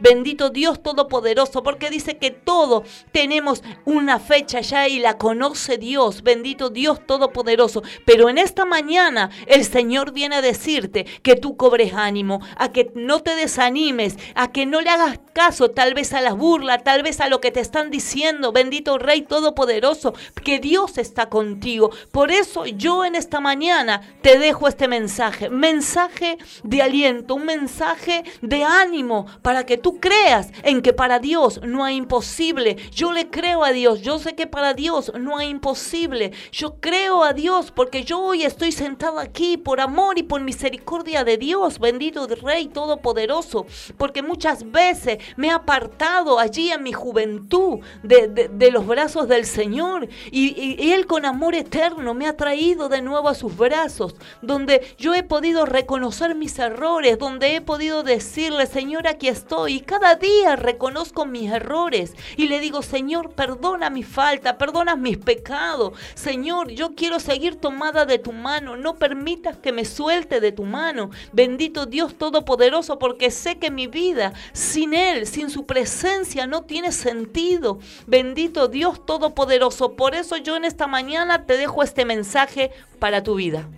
Bendito Dios Todopoderoso, porque dice que todo tenemos una fecha ya y la conoce Dios. Bendito Dios Todopoderoso. Pero en esta mañana el Señor viene a decirte que tú cobres ánimo, a que no te desanimes, a que no le hagas caso tal vez a las burlas, tal vez a lo que te están diciendo. Bendito Rey Todopoderoso, que Dios está contigo. Por eso yo en esta mañana te dejo este mensaje, mensaje de aliento, un mensaje de ánimo para que tú creas en que para Dios no hay imposible. Yo le creo a Dios, yo sé que para Dios no hay imposible. Yo creo a Dios porque yo hoy estoy sentado aquí por amor y por misericordia de Dios, bendito Rey Todopoderoso, porque muchas veces me he apartado allí en mi juventud de, los brazos del Señor y, y- y Él con amor eterno me ha traído de nuevo a sus brazos, donde yo he podido reconocer mis errores, donde he podido decirle, Señor, aquí estoy, y cada día reconozco mis errores y le digo, Señor, perdona mi falta, perdona mis pecados, Señor, yo quiero seguir tomada de tu mano, no permitas que me suelte de tu mano, bendito Dios Todopoderoso, porque sé que mi vida sin Él, sin su presencia, no tiene sentido, bendito Dios Todopoderoso, por eso yo en esta mañana te dejo este mensaje para tu vida.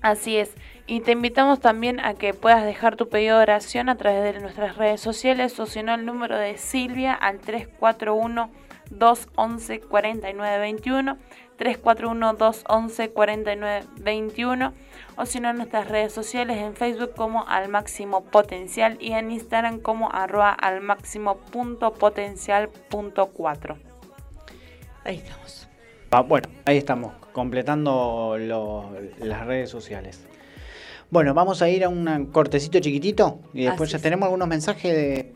Así es. Y te invitamos también a que puedas dejar tu pedido de oración a través de nuestras redes sociales o si no el número de Silvia al 341 211 4921 341 211 4921 o si no en nuestras redes sociales en Facebook como al máximo potencial y en Instagram como arroba al máximo punto potencial punto cuatro. Ahí estamos. Ah, bueno, ahí estamos, completando lo- las redes sociales. Bueno, vamos a ir a un cortecito chiquitito y después Así ya es. tenemos algunos mensajes de...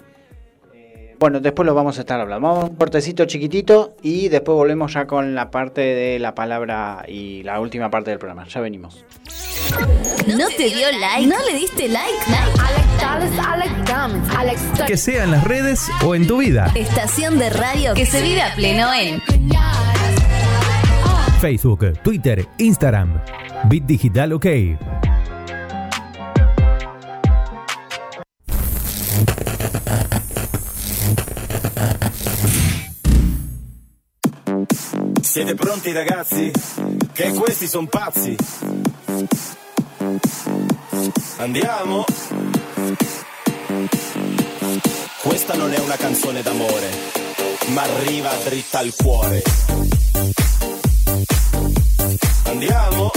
eh, Bueno, después lo vamos a estar hablando. Vamos a un cortecito chiquitito y después volvemos ya con la parte de la palabra y la última parte del programa. Ya venimos. ¿No te dio like? ¿No le diste like? Que sea en las redes o en tu vida. Estación de radio que se vive a pleno en Facebook, Twitter, Instagram. Bit Digital OK. Siete pronti ragazzi? Che questi sono pazzi. Andiamo? Questa non è una canzone d'amore, ma arriva dritta al cuore. Andiamo?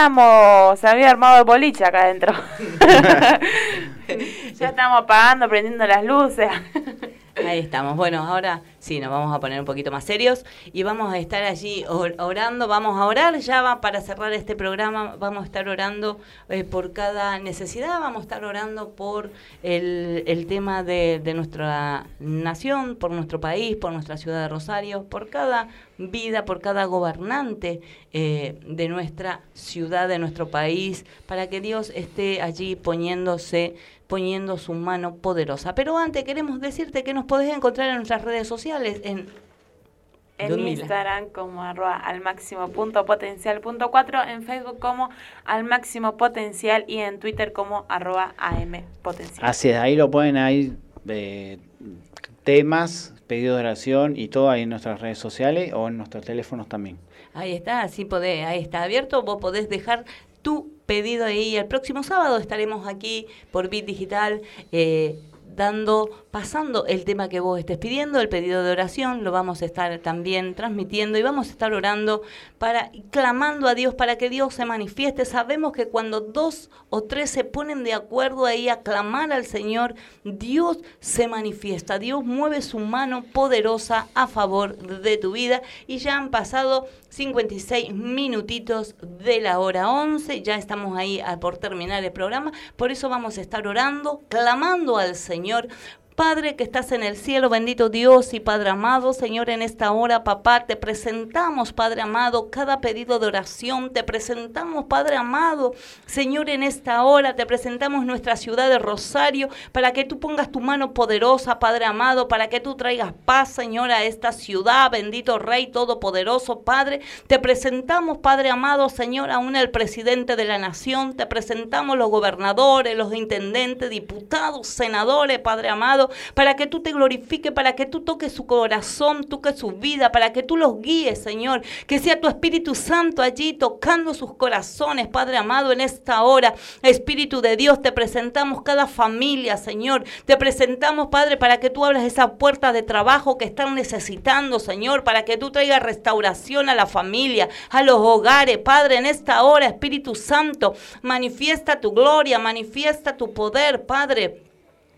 Estamos, se había armado el boliche acá adentro. ya estamos apagando, prendiendo las luces. Ahí estamos. Bueno, ahora Sí, nos vamos a poner un poquito más serios y vamos a estar allí or- orando, vamos a orar ya para cerrar este programa, vamos a estar orando eh, por cada necesidad, vamos a estar orando por el, el tema de, de nuestra nación, por nuestro país, por nuestra ciudad de Rosario, por cada vida, por cada gobernante eh, de nuestra ciudad, de nuestro país, para que Dios esté allí poniéndose poniendo su mano poderosa. Pero antes queremos decirte que nos podés encontrar en nuestras redes sociales, en En. Instagram como arroba al máximo punto potencial punto cuatro, en Facebook como al máximo potencial y en Twitter como arroba am potencial. Así es, ahí lo pueden ahí eh, temas, pedidos de oración y todo ahí en nuestras redes sociales o en nuestros teléfonos también. Ahí está, así podés, ahí está abierto, vos podés dejar tu pedido ahí. El próximo sábado estaremos aquí por Bit Digital eh, pasando el tema que vos estés pidiendo, el pedido de oración, lo vamos a estar también transmitiendo y vamos a estar orando para, clamando a Dios para que Dios se manifieste. Sabemos que cuando dos o tres se ponen de acuerdo ahí a clamar al Señor, Dios se manifiesta, Dios mueve su mano poderosa a favor de tu vida y ya han pasado 56 minutitos de la hora 11, ya estamos ahí por terminar el programa, por eso vamos a estar orando, clamando al Señor. Señor Padre que estás en el cielo, bendito Dios y Padre amado, Señor, en esta hora, papá, te presentamos, Padre amado, cada pedido de oración, te presentamos, Padre amado, Señor, en esta hora, te presentamos nuestra ciudad de Rosario, para que tú pongas tu mano poderosa, Padre amado, para que tú traigas paz, Señor, a esta ciudad, bendito Rey Todopoderoso, Padre, te presentamos, Padre amado, Señor, aún el presidente de la nación, te presentamos los gobernadores, los intendentes, diputados, senadores, Padre amado, para que tú te glorifiques, para que tú toques su corazón, toques su vida, para que tú los guíes, Señor, que sea tu Espíritu Santo allí tocando sus corazones, Padre amado, en esta hora. Espíritu de Dios, te presentamos cada familia, Señor. Te presentamos, Padre, para que tú abras esa puerta de trabajo que están necesitando, Señor, para que tú traigas restauración a la familia, a los hogares, Padre, en esta hora, Espíritu Santo, manifiesta tu gloria, manifiesta tu poder, Padre.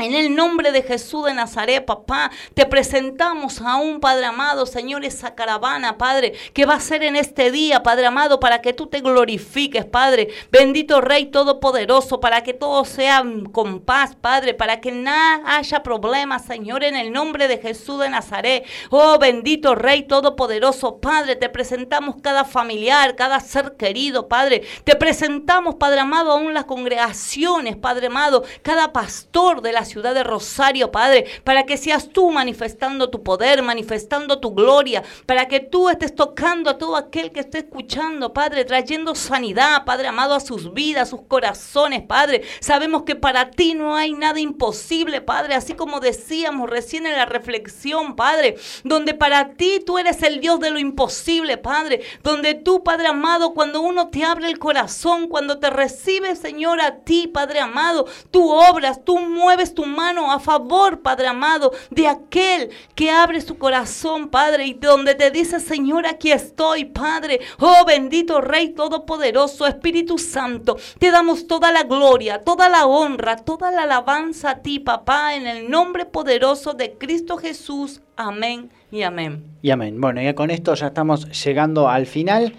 En el nombre de Jesús de Nazaret, papá, te presentamos a un Padre amado, Señor, esa caravana, Padre, que va a ser en este día, Padre amado, para que tú te glorifiques, Padre. Bendito Rey Todopoderoso, para que todo sea con paz, Padre, para que nada haya problemas, Señor, en el nombre de Jesús de Nazaret. Oh, bendito Rey Todopoderoso, Padre, te presentamos cada familiar, cada ser querido, Padre. Te presentamos, Padre amado, aún las congregaciones, Padre amado, cada pastor de la ciudad de Rosario, Padre, para que seas tú manifestando tu poder, manifestando tu gloria, para que tú estés tocando a todo aquel que esté escuchando, Padre, trayendo sanidad, Padre amado, a sus vidas, a sus corazones, Padre. Sabemos que para ti no hay nada imposible, Padre, así como decíamos recién en la reflexión, Padre, donde para ti tú eres el Dios de lo imposible, Padre, donde tú, Padre amado, cuando uno te abre el corazón, cuando te recibe, Señor, a ti, Padre amado, tú obras, tú mueves tu mano a favor, Padre amado, de aquel que abre su corazón, Padre, y donde te dice, Señor, aquí estoy, Padre. Oh, bendito Rey Todopoderoso, Espíritu Santo, te damos toda la gloria, toda la honra, toda la alabanza a ti, papá, en el nombre poderoso de Cristo Jesús. Amén y amén. Y amén. Bueno, ya con esto ya estamos llegando al final.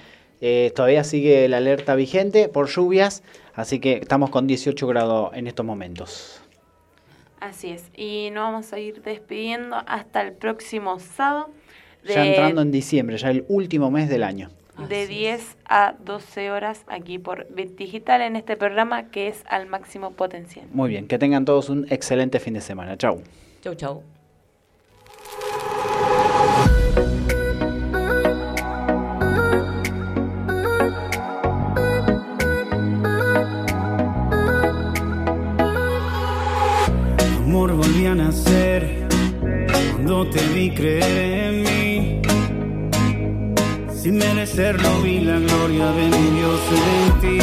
Eh, todavía sigue la alerta vigente por lluvias, así que estamos con 18 grados en estos momentos. Así es. Y nos vamos a ir despidiendo hasta el próximo sábado. De, Ya entrando en diciembre, ya el último mes del año. de 10 a 12 horas aquí por Bit Digital en este programa que es al máximo potencial. Muy bien, que tengan todos un excelente fin de semana. Chau. Chau, chau. amor volví a nacer cuando te vi creer en mí. Sin merecerlo vi la gloria de mi Dios en ti.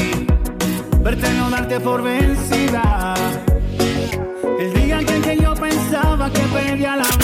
Verte no darte por vencida. El día en que yo pensaba que perdía la